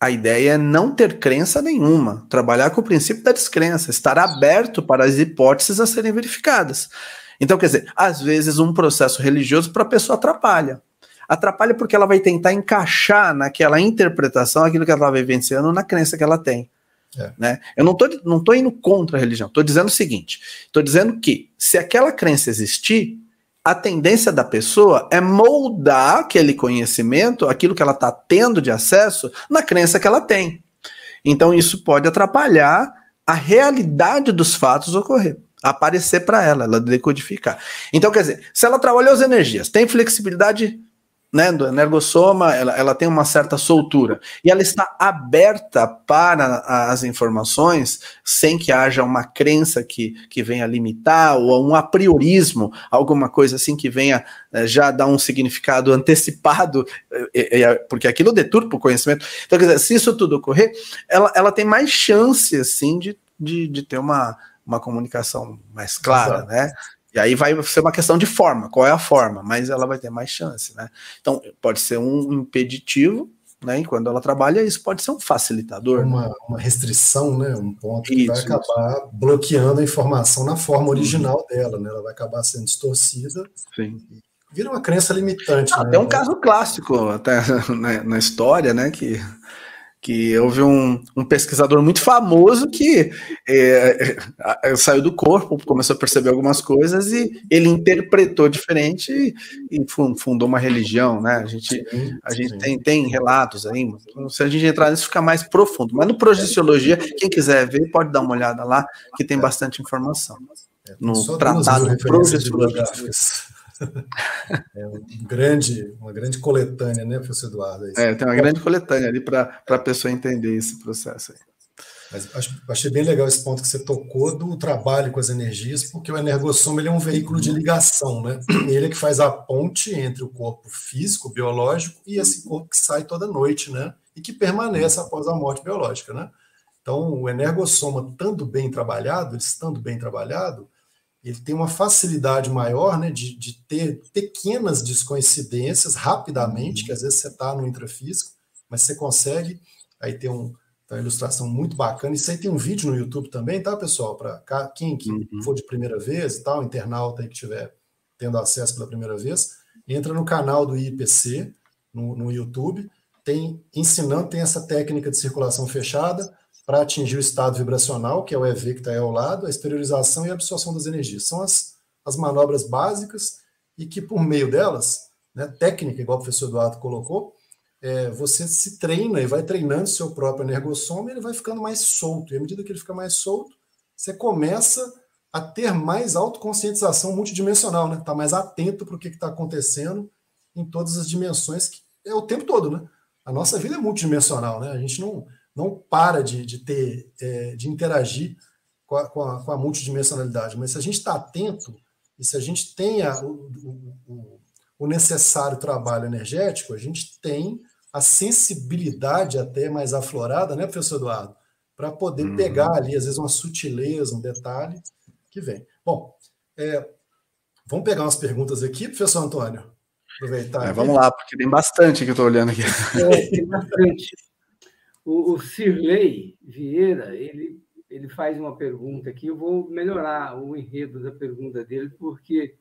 Speaker 2: a ideia é não ter crença nenhuma, trabalhar com o princípio da descrença, estar aberto para as hipóteses a serem verificadas. Então, quer dizer, às vezes um processo religioso para a pessoa atrapalha. Atrapalha porque ela vai tentar encaixar naquela interpretação aquilo que ela está vivenciando na crença que ela tem. É. Né? Eu não estou não tô indo contra a religião, estou dizendo o seguinte: estou dizendo que se aquela crença existir, a tendência da pessoa é moldar aquele conhecimento, aquilo que ela está tendo de acesso, na crença que ela tem. Então, isso pode atrapalhar a realidade dos fatos ocorrer, aparecer para ela, ela decodificar. Então, quer dizer, se ela trabalhou as energias, tem flexibilidade né, do energossoma, ela, ela tem uma certa soltura e ela está aberta para as informações sem que haja uma crença que, que venha limitar ou um apriorismo, alguma coisa assim que venha é, já dar um significado antecipado, é, é, porque aquilo deturpa o conhecimento. Então, quer dizer, se isso tudo ocorrer, ela, ela tem mais chance, assim, de, de, de ter uma, uma comunicação mais clara, Exato. né? E aí vai ser uma questão de forma, qual é a forma, mas ela vai ter mais chance, né? Então, pode ser um impeditivo, né? E quando ela trabalha, isso pode ser um facilitador.
Speaker 1: Uma, né? uma restrição, né? Um ponto que vai acabar isso. bloqueando a informação na forma original uhum. dela, né? Ela vai acabar sendo distorcida. Sim. Vira uma crença limitante.
Speaker 2: Ah,
Speaker 1: né?
Speaker 2: Tem um caso clássico até na, na história, né? Que que houve um, um pesquisador muito famoso que é, é, saiu do corpo, começou a perceber algumas coisas e ele interpretou diferente e, e fundou uma religião, né? A gente, a gente tem, tem relatos aí, se a gente entrar nisso fica mais profundo, mas no Projeciologia, quem quiser ver pode dar uma olhada lá, que tem bastante informação.
Speaker 1: É, no Tratado Projeciologia. É um grande, uma grande coletânea, né, professor Eduardo?
Speaker 2: É, é tem uma grande coletânea ali para a pessoa entender esse processo aí.
Speaker 1: Mas achei bem legal esse ponto que você tocou do trabalho com as energias, porque o energossoma ele é um veículo de ligação, né? Ele é que faz a ponte entre o corpo físico, biológico, e esse corpo que sai toda noite, né? E que permanece após a morte biológica, né? Então, o energossoma, estando bem trabalhado, estando bem trabalhado, ele tem uma facilidade maior né, de, de ter pequenas descoincidências rapidamente, que às vezes você está no intrafísico, mas você consegue aí ter um, uma ilustração muito bacana. Isso aí tem um vídeo no YouTube também, tá, pessoal? Para quem que uhum. for de primeira vez e tal, internauta aí que estiver tendo acesso pela primeira vez, entra no canal do IPC no, no YouTube, tem ensinando, tem essa técnica de circulação fechada para atingir o estado vibracional, que é o EV que está aí ao lado, a exteriorização e a absorção das energias. São as, as manobras básicas e que, por meio delas, né, técnica, igual o professor Eduardo colocou, é, você se treina e vai treinando seu próprio energossoma e ele vai ficando mais solto. E à medida que ele fica mais solto, você começa a ter mais autoconscientização multidimensional, né? Tá mais atento para o que está acontecendo em todas as dimensões, que é o tempo todo, né? A nossa vida é multidimensional, né? A gente não, não para de, de ter, é, de interagir com a, com, a, com a, multidimensionalidade, mas se a gente está atento e se a gente tem a, o, o, o necessário trabalho energético, a gente tem a sensibilidade até mais aflorada, né, professor Eduardo? Para poder uhum. pegar ali, às vezes, uma sutileza, um detalhe que vem. Bom, é, vamos pegar umas perguntas aqui, professor Antônio.
Speaker 2: Aproveitar. É, vamos lá, porque tem bastante que eu estou olhando aqui.
Speaker 3: É, tem bastante. O, o Vieira, ele, ele faz uma pergunta aqui, eu vou melhorar o enredo da pergunta dele, porque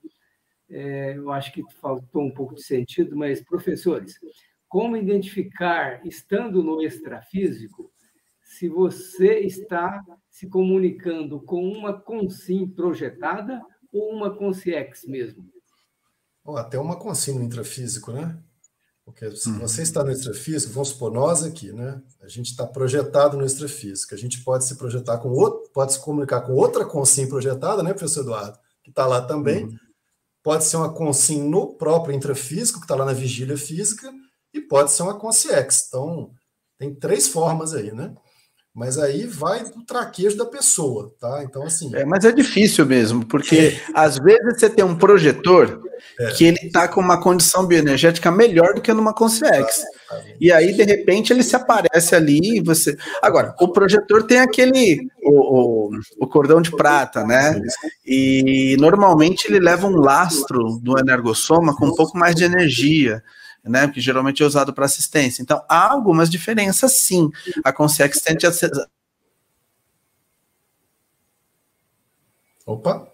Speaker 3: é, eu acho que faltou um pouco de sentido, mas, professores, como identificar, estando no extrafísico, se você está se comunicando com uma consim projetada ou uma consciex mesmo?
Speaker 1: Ou até uma consim no intrafísico, né? Porque se uhum. você está no extrafísico, vamos supor, nós aqui, né? A gente está projetado no extrafísico. A gente pode se projetar com outro, pode se comunicar com outra consim projetada, né, professor Eduardo? Que está lá também. Uhum. Pode ser uma consim no próprio intrafísico, que está lá na vigília física, e pode ser uma consciex. Então, tem três formas aí, né? Mas aí vai do traquejo da pessoa, tá? Então, assim.
Speaker 2: É, mas é difícil mesmo, porque é. às vezes você tem um projetor é. que ele está com uma condição bioenergética melhor do que numa Consciex. E aí, de repente, ele se aparece ali e você. Agora, o projetor tem aquele. O, o, o cordão de prata, né? E normalmente ele leva um lastro do energossoma com um pouco mais de energia né? Que geralmente é usado para assistência. Então, há algumas diferenças, sim. A Consex tende a ser.
Speaker 1: Opa!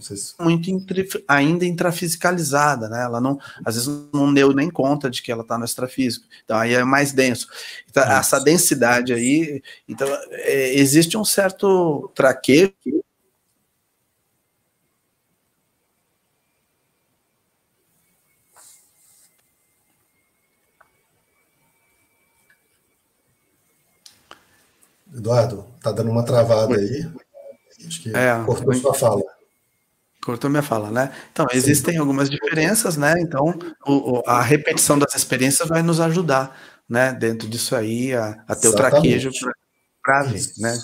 Speaker 2: Se... muito intri... ainda intrafisicalizada, né? Ela não, às vezes não deu nem conta de que ela está no extrafísico. Então aí é mais denso. Então, essa densidade aí, então é, existe um certo traquejo
Speaker 1: Eduardo, tá dando uma travada aí. Acho que é, cortou sua fala.
Speaker 2: Cortou minha fala, né? Então, existem algumas diferenças, né? Então, o, o, a repetição das experiências vai nos ajudar, né? Dentro disso aí, a, a ter Exatamente. o traquejo para ver, né?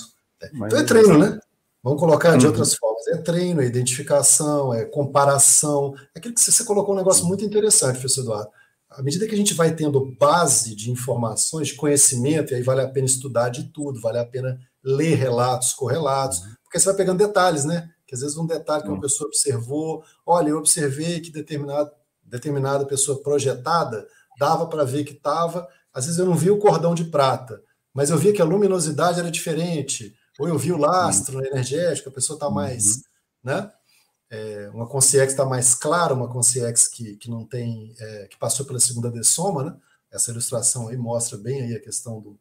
Speaker 1: Mas, então é treino, né? Vamos colocar de uhum. outras formas. É treino, é identificação, é comparação. É aquilo que você colocou um negócio muito interessante, professor Eduardo à medida que a gente vai tendo base de informações, de conhecimento, e aí vale a pena estudar de tudo, vale a pena ler relatos, correlatos, uhum. porque você vai pegando detalhes, né? Que às vezes um detalhe que uma uhum. pessoa observou, olha, eu observei que determinado, determinada pessoa projetada dava para ver que estava, às vezes eu não vi o cordão de prata, mas eu vi que a luminosidade era diferente, ou eu vi o lastro uhum. energético, a pessoa está mais, uhum. né? é, uma consciex está mais clara, uma consciex que, que não tem, é, que passou pela segunda dessoma, né? Essa ilustração aí mostra bem aí a questão do,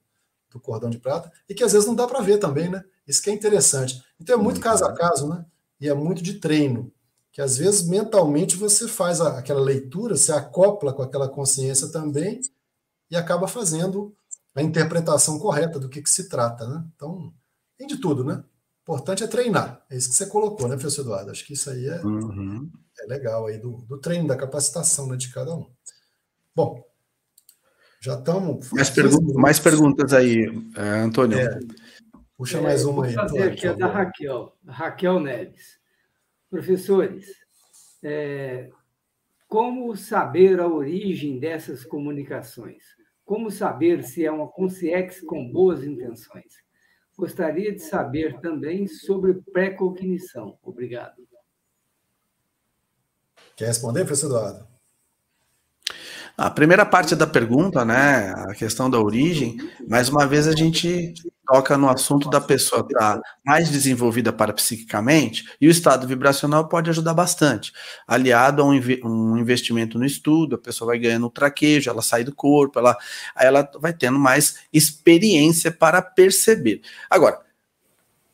Speaker 1: do cordão de prata, e que às vezes não dá para ver também, né? Isso que é interessante. Então é muito caso a caso, né? E é muito de treino, que às vezes mentalmente você faz a, aquela leitura, se acopla com aquela consciência também e acaba fazendo a interpretação correta do que, que se trata, né? Então, tem de tudo, né? importante é treinar. É isso que você colocou, né, professor Eduardo? Acho que isso aí é, uhum. é legal aí do, do treino, da capacitação né, de cada um. Bom, Já estamos.
Speaker 2: Mais, pergun mais perguntas aí, é, Antônio. É.
Speaker 1: Puxa mais uma aí.
Speaker 3: Vou fazer aqui a da Raquel, Raquel Neves. Professores, é, como saber a origem dessas comunicações? Como saber se é uma consciência com boas intenções? Gostaria de saber também sobre pré-cognição. Obrigado.
Speaker 1: Quer responder, professor Eduardo?
Speaker 2: A primeira parte da pergunta, né, a questão da origem, mais uma vez a gente toca no assunto da pessoa estar tá mais desenvolvida parapsiquicamente e o estado vibracional pode ajudar bastante. Aliado a um, um investimento no estudo, a pessoa vai ganhando traquejo, ela sai do corpo, ela, ela vai tendo mais experiência para perceber. Agora,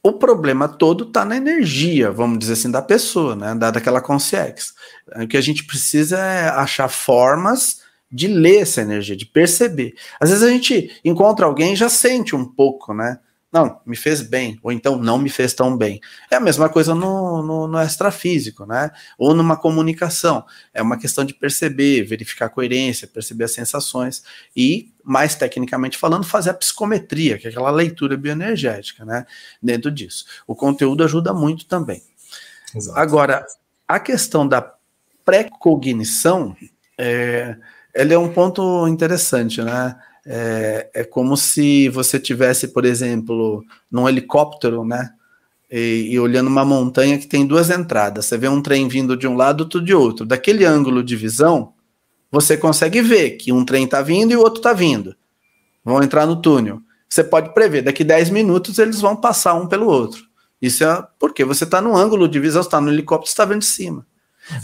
Speaker 2: o problema todo está na energia, vamos dizer assim, da pessoa, né, da, daquela consciência. O que a gente precisa é achar formas de ler essa energia, de perceber. Às vezes a gente encontra alguém e já sente um pouco, né? Não, me fez bem, ou então não me fez tão bem. É a mesma coisa no, no, no extrafísico, né? Ou numa comunicação. É uma questão de perceber, verificar a coerência, perceber as sensações e, mais tecnicamente falando, fazer a psicometria, que é aquela leitura bioenergética, né? Dentro disso. O conteúdo ajuda muito também. Exato. Agora, a questão da pré-cognição, é, ele é um ponto interessante, né? É, é como se você tivesse, por exemplo, num helicóptero, né? E, e, olhando uma montanha que tem duas entradas. Você vê um trem vindo de um lado, outro de outro. Daquele ângulo de visão, você consegue ver que um trem está vindo e o outro está vindo. Vão entrar no túnel. Você pode prever, daqui 10 minutos eles vão passar um pelo outro. Isso é porque você está no ângulo de visão, está no helicóptero, está vendo de cima.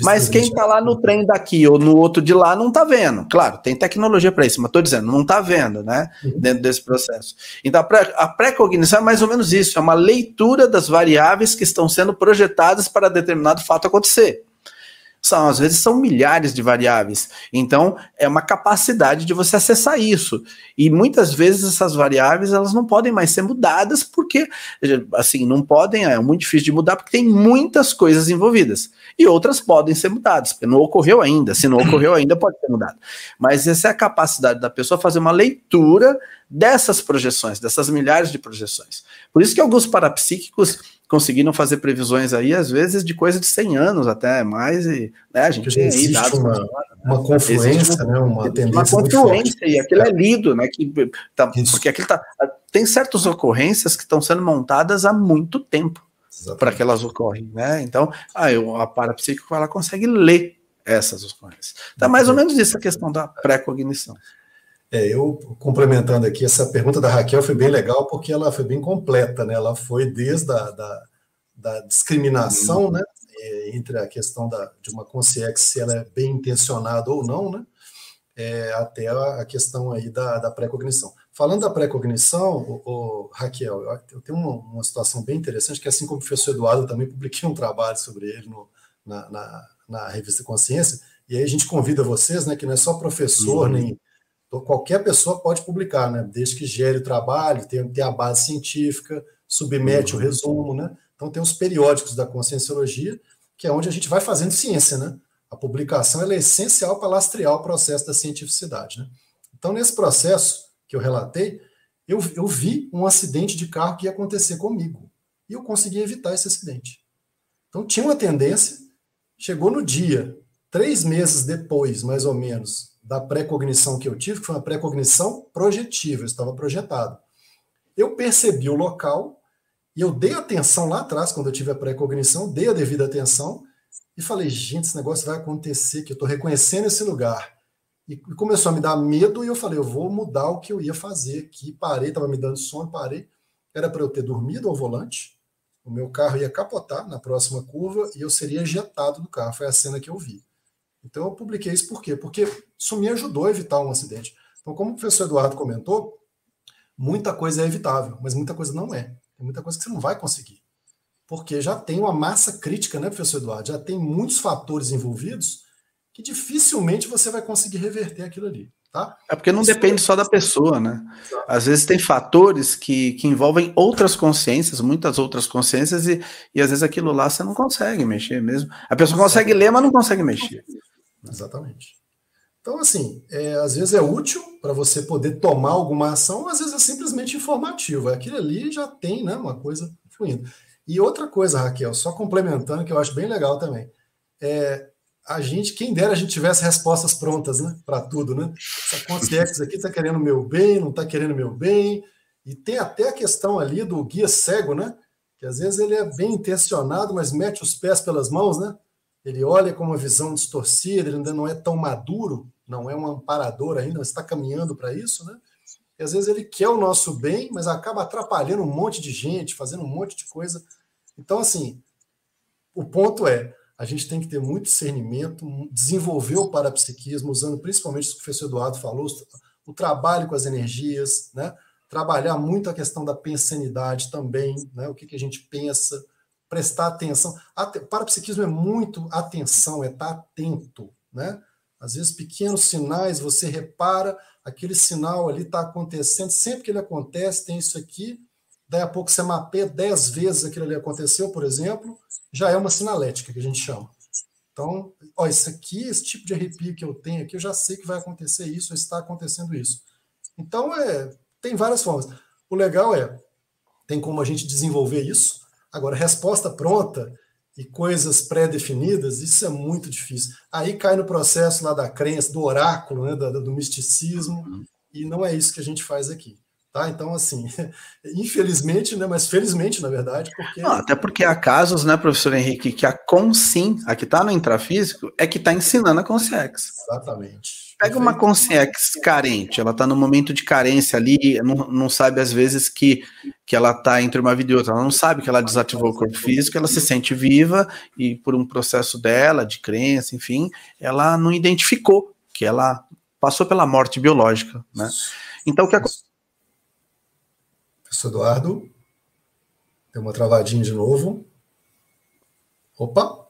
Speaker 2: Mas quem está lá no trem daqui ou no outro de lá não está vendo. Claro, tem tecnologia para isso, mas estou dizendo, não está vendo, né? Uhum. Dentro desse processo. Então, a pré-cognição é mais ou menos isso: é uma leitura das variáveis que estão sendo projetadas para determinado fato acontecer são às vezes são milhares de variáveis. Então é uma capacidade de você acessar isso. E muitas vezes essas variáveis elas não podem mais ser mudadas porque assim não podem é muito difícil de mudar porque tem muitas coisas envolvidas. E outras podem ser mudadas porque não ocorreu ainda. Se não ocorreu ainda pode ser mudado. Mas essa é a capacidade da pessoa fazer uma leitura dessas projeções, dessas milhares de projeções. Por isso que alguns parapsíquicos conseguiram fazer previsões aí, às vezes, de coisa de 100 anos até mais, e né, a gente tem
Speaker 1: aí dados. Uma, né? uma confluência, uma, né, uma tendência.
Speaker 2: Uma confluência, e aquilo é lido, né? Que, tá, porque aquilo tá. Tem certas ocorrências que estão sendo montadas há muito tempo para que elas ocorrem, né? Então, a, a parapsíquica ela consegue ler essas ocorrências. É mais ou menos isso a questão da pré-cognição.
Speaker 1: É, eu complementando aqui, essa pergunta da Raquel foi bem legal porque ela foi bem completa, né? Ela foi desde a da, da discriminação, uhum. né? É, entre a questão da, de uma consciência, se ela é bem intencionada ou não, né? É, até a, a, questão aí da, da pré-cognição. Falando da pré-cognição, o, o, Raquel, eu, eu tenho uma, uma, situação bem interessante, que assim como o professor Eduardo, eu também publiquei um trabalho sobre ele no, na, na, na, revista Consciência, e aí a gente convida vocês, né, que não é só professor, uhum. nem então, qualquer pessoa pode publicar, né? Desde que gere o trabalho, tenha, tenha a base científica, submete uhum. o resumo, né? Então, tem os periódicos da Conscienciologia, que é onde a gente vai fazendo ciência, né? A publicação é essencial para lastrear o processo da cientificidade, né? Então, nesse processo que eu relatei, eu, eu vi um acidente de carro que ia acontecer comigo. E eu consegui evitar esse acidente. Então, tinha uma tendência, chegou no dia, três meses depois, mais ou menos, da pré-cognição que eu tive, que foi uma pré-cognição projetiva, eu estava projetado. Eu percebi o local e eu dei atenção lá atrás, quando eu tive a pré-cognição, dei a devida atenção e falei, gente, esse negócio vai acontecer, que eu estou reconhecendo esse lugar. E começou a me dar medo e eu falei, eu vou mudar o que eu ia fazer aqui. Parei, estava me dando sono, parei. Era para eu ter dormido ao volante, o meu carro ia capotar na próxima curva e eu seria ejetado do carro. Foi a cena que eu vi. Então eu publiquei isso por quê? Porque isso me ajudou a evitar um acidente. Então, como o professor Eduardo comentou, muita coisa é evitável, mas muita coisa não é. Tem muita coisa que você não vai conseguir. Porque já tem uma massa crítica, né, professor Eduardo? Já tem muitos fatores envolvidos que dificilmente você vai conseguir reverter aquilo ali. Tá?
Speaker 2: É porque não depende é... só da pessoa, né? Às vezes tem fatores que, que envolvem outras consciências, muitas outras consciências, e, e às vezes aquilo lá você não consegue mexer mesmo. A pessoa consegue ler, mas não consegue mexer.
Speaker 1: Exatamente. Então, assim, é, às vezes é útil para você poder tomar alguma ação, às vezes é simplesmente informativo. Aquilo ali já tem né, uma coisa fluindo. E outra coisa, Raquel, só complementando, que eu acho bem legal também. É, a gente, quem dera a gente tivesse respostas prontas, né? Para tudo, né? Essa consciência aqui está querendo meu bem, não está querendo meu bem. E tem até a questão ali do guia cego, né? Que às vezes ele é bem intencionado, mas mete os pés pelas mãos, né? Ele olha com uma visão distorcida, ele ainda não é tão maduro, não é um amparador ainda, está caminhando para isso, né? E às vezes ele quer o nosso bem, mas acaba atrapalhando um monte de gente, fazendo um monte de coisa. Então, assim, o ponto é, a gente tem que ter muito discernimento, desenvolver o parapsiquismo, usando principalmente o que o professor Eduardo falou, o trabalho com as energias, né? trabalhar muito a questão da pensanidade também, né? o que, que a gente pensa, prestar atenção. Ate, parapsiquismo é muito atenção, é estar atento. Né? Às vezes, pequenos sinais, você repara, aquele sinal ali está acontecendo, sempre que ele acontece, tem isso aqui, daí a pouco você mapeia dez vezes aquilo ali aconteceu, por exemplo, já é uma sinalética que a gente chama. Então, ó, isso aqui, esse tipo de arrepio que eu tenho aqui, eu já sei que vai acontecer isso, ou está acontecendo isso. Então, é, tem várias formas. O legal é, tem como a gente desenvolver isso. Agora, resposta pronta e coisas pré-definidas, isso é muito difícil. Aí cai no processo lá da crença, do oráculo, né, do, do misticismo, uhum. e não é isso que a gente faz aqui. Tá? Então, assim, infelizmente, né, mas felizmente, na verdade, porque.
Speaker 2: Não, até porque há casos, né, professor Henrique, que a Consim, a que está no intrafísico, é que está ensinando a Consciex.
Speaker 1: Exatamente.
Speaker 2: Pega uma Consciex carente, ela está no momento de carência ali, não, não sabe às vezes que, que ela está entre uma vida e outra, ela não sabe que ela desativou o corpo físico, ela se sente viva e por um processo dela, de crença, enfim, ela não identificou que ela passou pela morte biológica, né? Então, o que acontece?
Speaker 1: Professor Eduardo. Deu uma travadinha de novo. Opa!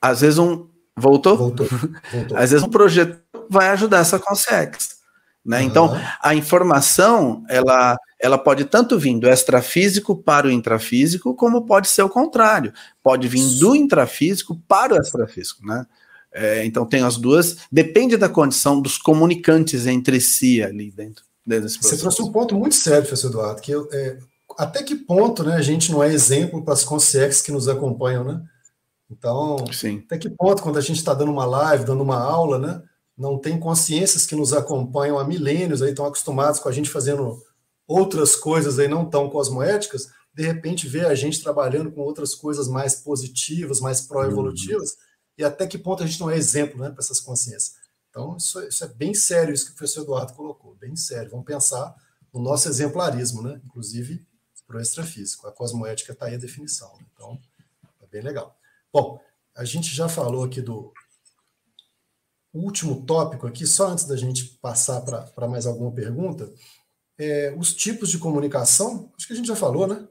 Speaker 2: Às vezes um. Voltou?
Speaker 1: Voltou. voltou.
Speaker 2: Às vezes um projeto vai ajudar essa consex. Né? Uhum. Então, a informação, ela, ela pode tanto vir do extrafísico para o intrafísico, como pode ser o contrário. Pode vir do intrafísico para o extrafísico, né? É, então, tem as duas. Depende da condição dos comunicantes entre si ali dentro.
Speaker 1: Você trouxe um ponto muito sério, professor Eduardo, que é, até que ponto né, a gente não é exemplo para as consciências que nos acompanham, né? Então, Sim. até que ponto, quando a gente está dando uma live, dando uma aula, né, não tem consciências que nos acompanham há milênios, aí estão acostumados com a gente fazendo outras coisas aí não tão cosmoéticas, de repente vê a gente trabalhando com outras coisas mais positivas, mais pró-evolutivas, uhum. e até que ponto a gente não é exemplo né, para essas consciências. Então, isso, isso, é bem sério, isso que o professor Eduardo colocou, bem sério. Vamos pensar no nosso exemplarismo, né? inclusive para o extrafísico. A cosmoética está aí a definição. Né? Então, é bem legal. Bom, a gente já falou aqui do último tópico aqui, só antes da gente passar para mais alguma pergunta. É, os tipos de comunicação, acho que a gente já falou, né?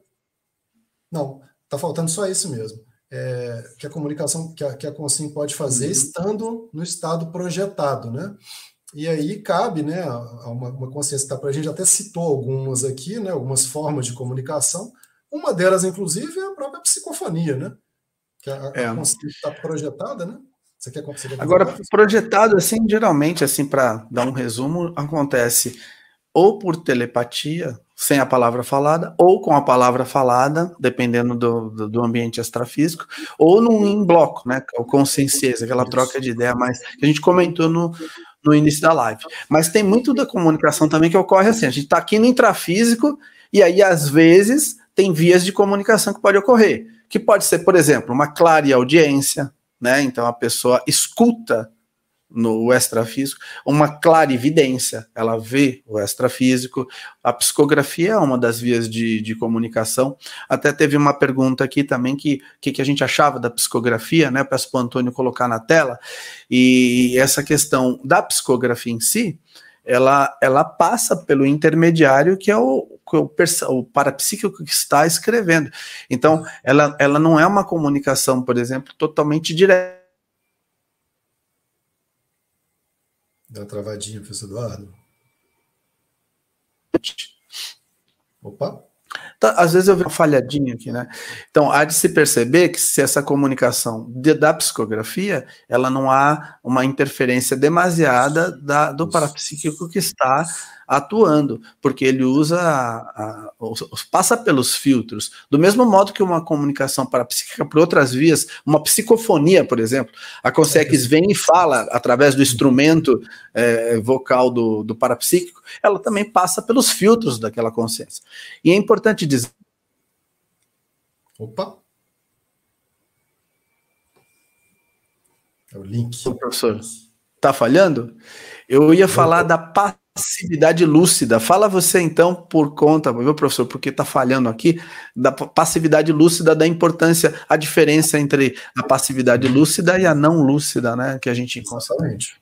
Speaker 1: Não, está faltando só esse mesmo é, que a comunicação, que a, que a Consim pode fazer uhum. estando no estado projetado, né? E aí cabe, né, uma, uma consciência que está para a gente até citou algumas aqui, né, algumas formas de comunicação. Uma delas, inclusive, é a própria psicofonia, né? Que a, é. a consciência está projetada, né?
Speaker 2: Você quer, você quer Agora, projetado assim, geralmente, assim, para dar um resumo, acontece ou por telepatia, sem a palavra falada, ou com a palavra falada, dependendo do, do, do ambiente extrafísico, ou num em bloco, né? O consciência, aquela troca de ideia mais que a gente comentou no, no início da live. Mas tem muito da comunicação também que ocorre assim: a gente está aqui no intrafísico, e aí, às vezes, tem vias de comunicação que pode ocorrer. Que pode ser, por exemplo, uma clara audiência, né? Então a pessoa escuta no extrafísico, uma clarividência, ela vê o extrafísico, a psicografia é uma das vias de, de comunicação, até teve uma pergunta aqui também, que que, que a gente achava da psicografia, né, peço para o Antônio colocar na tela, e essa questão da psicografia em si, ela, ela passa pelo intermediário que é o, o, o parapsíquico que está escrevendo, então ela, ela não é uma comunicação, por exemplo, totalmente direta,
Speaker 1: Deu uma travadinha, professor Eduardo. Opa.
Speaker 2: Tá, às vezes eu vejo uma falhadinha aqui, né? Então, há de se perceber que se essa comunicação de, da psicografia, ela não há uma interferência demasiada da, do parapsíquico que está atuando, porque ele usa, a, a, passa pelos filtros, do mesmo modo que uma comunicação parapsíquica por outras vias, uma psicofonia, por exemplo, a Consex vem e fala através do instrumento é, vocal do, do parapsíquico, ela também passa pelos filtros daquela consciência. E é importante dizer.
Speaker 1: Opa! É o link.
Speaker 2: O professor, tá falhando? Eu ia falar da passividade lúcida. Fala você então por conta, meu professor, porque está falhando aqui, da passividade lúcida, da importância, a diferença entre a passividade lúcida e a não lúcida, né? Que a gente
Speaker 1: Exatamente.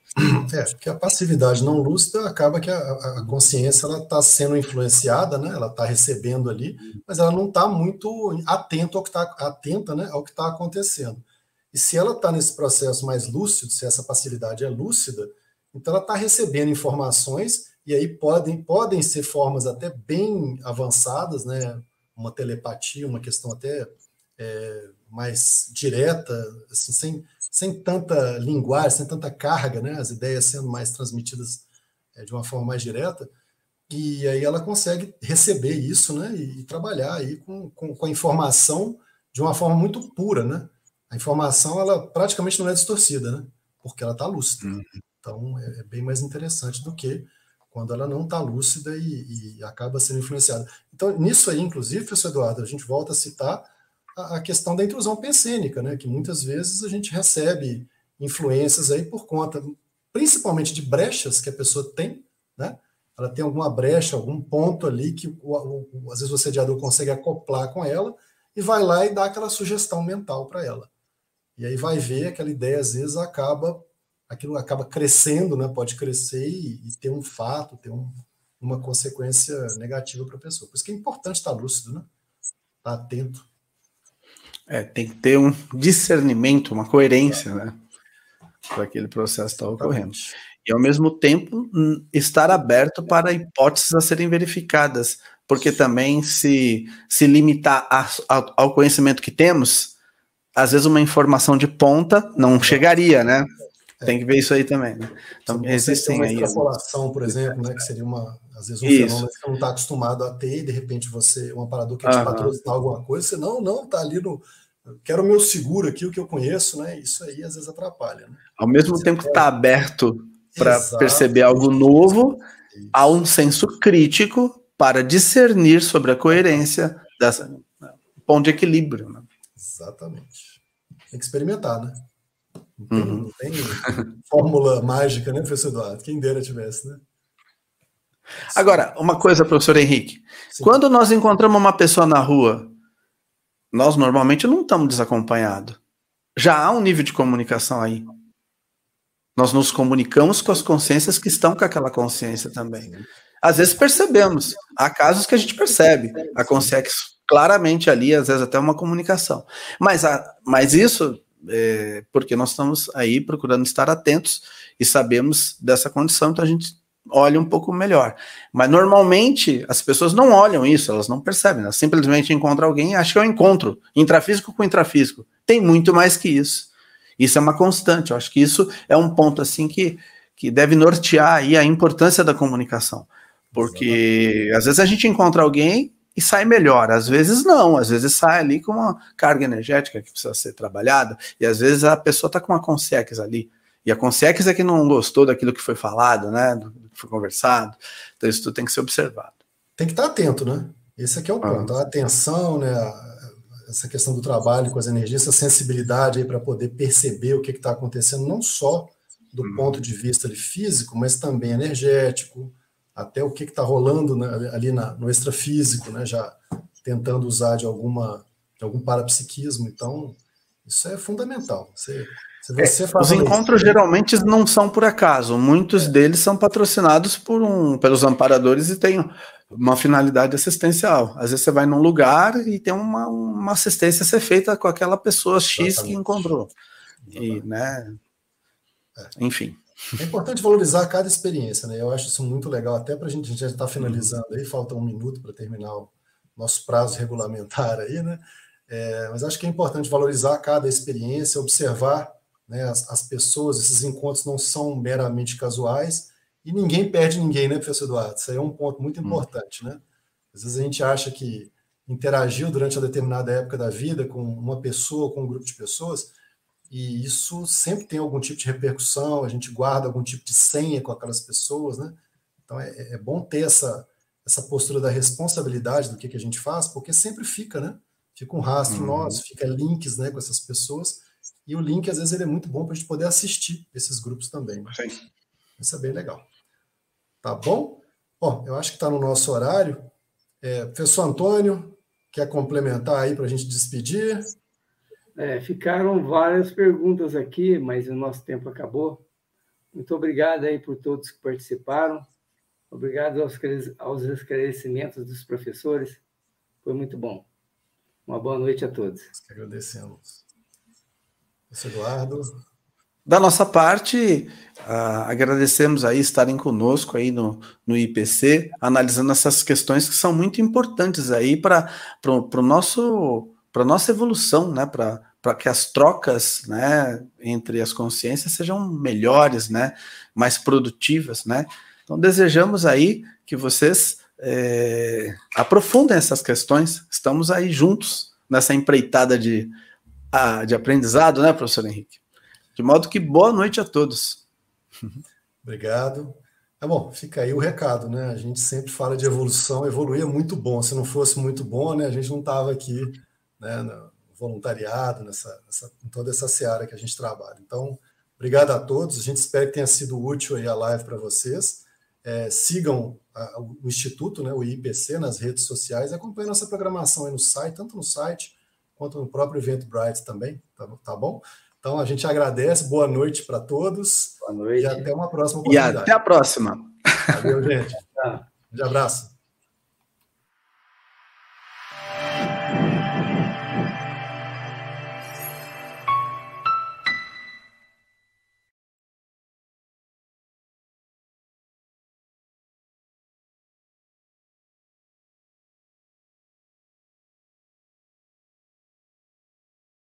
Speaker 1: É, porque a passividade não lúcida acaba que a, a consciência ela está sendo influenciada, né? Ela está recebendo ali, mas ela não está muito atento ao que está atenta, né? Ao que está acontecendo. E se ela está nesse processo mais lúcido, se essa passividade é lúcida, então, ela está recebendo informações, e aí podem, podem ser formas até bem avançadas, né? uma telepatia, uma questão até é, mais direta, assim, sem, sem tanta linguagem, sem tanta carga, né? as ideias sendo mais transmitidas é, de uma forma mais direta, e aí ela consegue receber isso né? e, e trabalhar aí com, com, com, a informação de uma forma muito pura. Né? A informação ela praticamente não é distorcida, né? porque ela está lúcida. Uhum. Então, é, é bem mais interessante do que quando ela não está lúcida e, e, acaba sendo influenciada. Então, nisso aí, inclusive, professor Eduardo, a gente volta a citar a, a, questão da intrusão pensênica, né, que muitas vezes a gente recebe influências aí por conta, principalmente de brechas que a pessoa tem, né, ela tem alguma brecha, algum ponto ali que o, o, às vezes o assediador consegue acoplar com ela e vai lá e dá aquela sugestão mental para ela. E aí vai ver aquela ideia, às vezes, acaba aquilo acaba crescendo, né? pode crescer e, e ter um fato, ter um, uma consequência negativa para a pessoa. Por isso que é importante estar lúcido, né? estar atento.
Speaker 2: É, tem que ter um discernimento, uma coerência, né? Para aquele processo estar ocorrendo. E, ao mesmo tempo, estar aberto para hipóteses a serem verificadas, porque também se, se limitar a, a, ao conhecimento que temos, às vezes uma informação de ponta não chegaria, né? Tem que ver isso aí também, né?
Speaker 1: Então, existem uma aí. extrapolação, por exemplo, né, que seria uma, às vezes um isso. fenômeno que você não está acostumado a ter, e de repente você, um aparador quer te patrocinar alguma coisa, você não, não, tá ali no. Quero o meu seguro aqui, o que eu conheço, né? Isso aí às vezes atrapalha. Né?
Speaker 2: Ao mesmo você tempo que está aberto para perceber algo novo, isso. há um senso crítico para discernir sobre a coerência dessa ponto de equilíbrio. Né?
Speaker 1: Exatamente. Tem que experimentar, né? Não tem, uhum. não tem fórmula mágica, né, professor Eduardo? Quem dera tivesse, né?
Speaker 2: Agora, uma coisa, professor Henrique. Sim. Quando nós encontramos uma pessoa na rua, nós normalmente não estamos desacompanhados. Já há um nível de comunicação aí. Nós nos comunicamos com as consciências que estão com aquela consciência também. Às vezes percebemos. Há casos que a gente percebe. A consciência claramente ali, às vezes até uma comunicação. Mas, a, mas isso é, porque nós estamos aí procurando estar atentos e sabemos dessa condição, então a gente olha um pouco melhor. Mas normalmente as pessoas não olham isso, elas não percebem, elas simplesmente encontram alguém e acham que é um encontro, intrafísico com intrafísico. Tem muito mais que isso. Isso é uma constante, eu acho que isso é um ponto assim que, que deve nortear aí a importância da comunicação. Porque Exatamente. às vezes a gente encontra alguém e sai melhor. Às vezes não, às vezes sai ali com uma carga energética que precisa ser trabalhada, e às vezes a pessoa está com uma consex ali. E a consex é que não gostou daquilo que foi falado, né? Do que foi conversado. Então isso tudo tem que ser observado.
Speaker 1: Tem que estar atento, né? Esse aqui é o ah. ponto. A atenção, né? Essa questão do trabalho com as energias, essa sensibilidade aí para poder perceber o que está acontecendo, não só do hum. ponto de vista físico, mas também energético, até o que está rolando né, ali na, no extrafísico, né, já tentando usar de alguma de algum parapsiquismo. Então, isso é fundamental. Você,
Speaker 2: você é, os encontros isso, geralmente não são por acaso, muitos é. deles são patrocinados por um, pelos amparadores e têm uma finalidade assistencial. Às vezes você vai num lugar e tem uma, uma assistência a ser feita com aquela pessoa X Exatamente. que encontrou. E, né, é. Enfim.
Speaker 1: É importante valorizar cada experiência, né? Eu acho isso muito legal, até para a gente, já está finalizando aí, falta um minuto para terminar o, nosso prazo regulamentar aí, né? É, mas acho que é importante valorizar cada experiência, observar né, as, as, pessoas, esses encontros não são meramente casuais e ninguém perde ninguém, né, professor Eduardo? Isso aí é um ponto muito importante, né? Às vezes a gente acha que interagiu durante uma determinada época da vida com uma pessoa, com um grupo de pessoas, e isso sempre tem algum tipo de repercussão, a gente guarda algum tipo de senha com aquelas pessoas, né? Então é, é bom ter essa, essa postura da responsabilidade do que, que a gente faz, porque sempre fica, né? Fica um rastro uhum. nosso, fica links né, com essas pessoas, e o link, às vezes, ele é muito bom para a gente poder assistir esses grupos também. Né? Sim. Isso é bem legal. Tá bom? Bom, eu acho que está no nosso horário. É, professor Antônio, quer complementar aí para a gente despedir?
Speaker 3: É, ficaram várias perguntas aqui, mas o nosso tempo acabou. Muito obrigado aí por todos que participaram. Obrigado aos, aos esclarecimentos dos professores. Foi muito bom. Uma boa noite a todos.
Speaker 1: Agradecemos. Eduardo.
Speaker 2: Da nossa parte, uh, agradecemos aí estarem conosco aí no, no IPC, analisando essas questões que são muito importantes aí para o nosso para nossa evolução, né? Para que as trocas, né, entre as consciências sejam melhores, né, mais produtivas, né. Então desejamos aí que vocês é, aprofundem essas questões. Estamos aí juntos nessa empreitada de, de aprendizado, né, professor Henrique? De modo que boa noite a todos.
Speaker 1: Obrigado. É bom, fica aí o recado, né? A gente sempre fala de evolução, evoluir é muito bom. Se não fosse muito bom, né, a gente não estava aqui, né, voluntariado, nessa, nessa, em toda essa seara que a gente trabalha. Então, obrigado a todos. A gente espera que tenha sido útil aí a live para vocês. É, sigam a, o Instituto, né, o IPC, nas redes sociais, acompanhem nossa programação aí no site, tanto no site quanto no próprio evento Bright também, tá, tá bom? Então a gente agradece, boa noite para todos.
Speaker 3: Boa noite.
Speaker 1: E até uma próxima
Speaker 2: oportunidade. E até a próxima.
Speaker 1: Valeu, gente. Um abraço.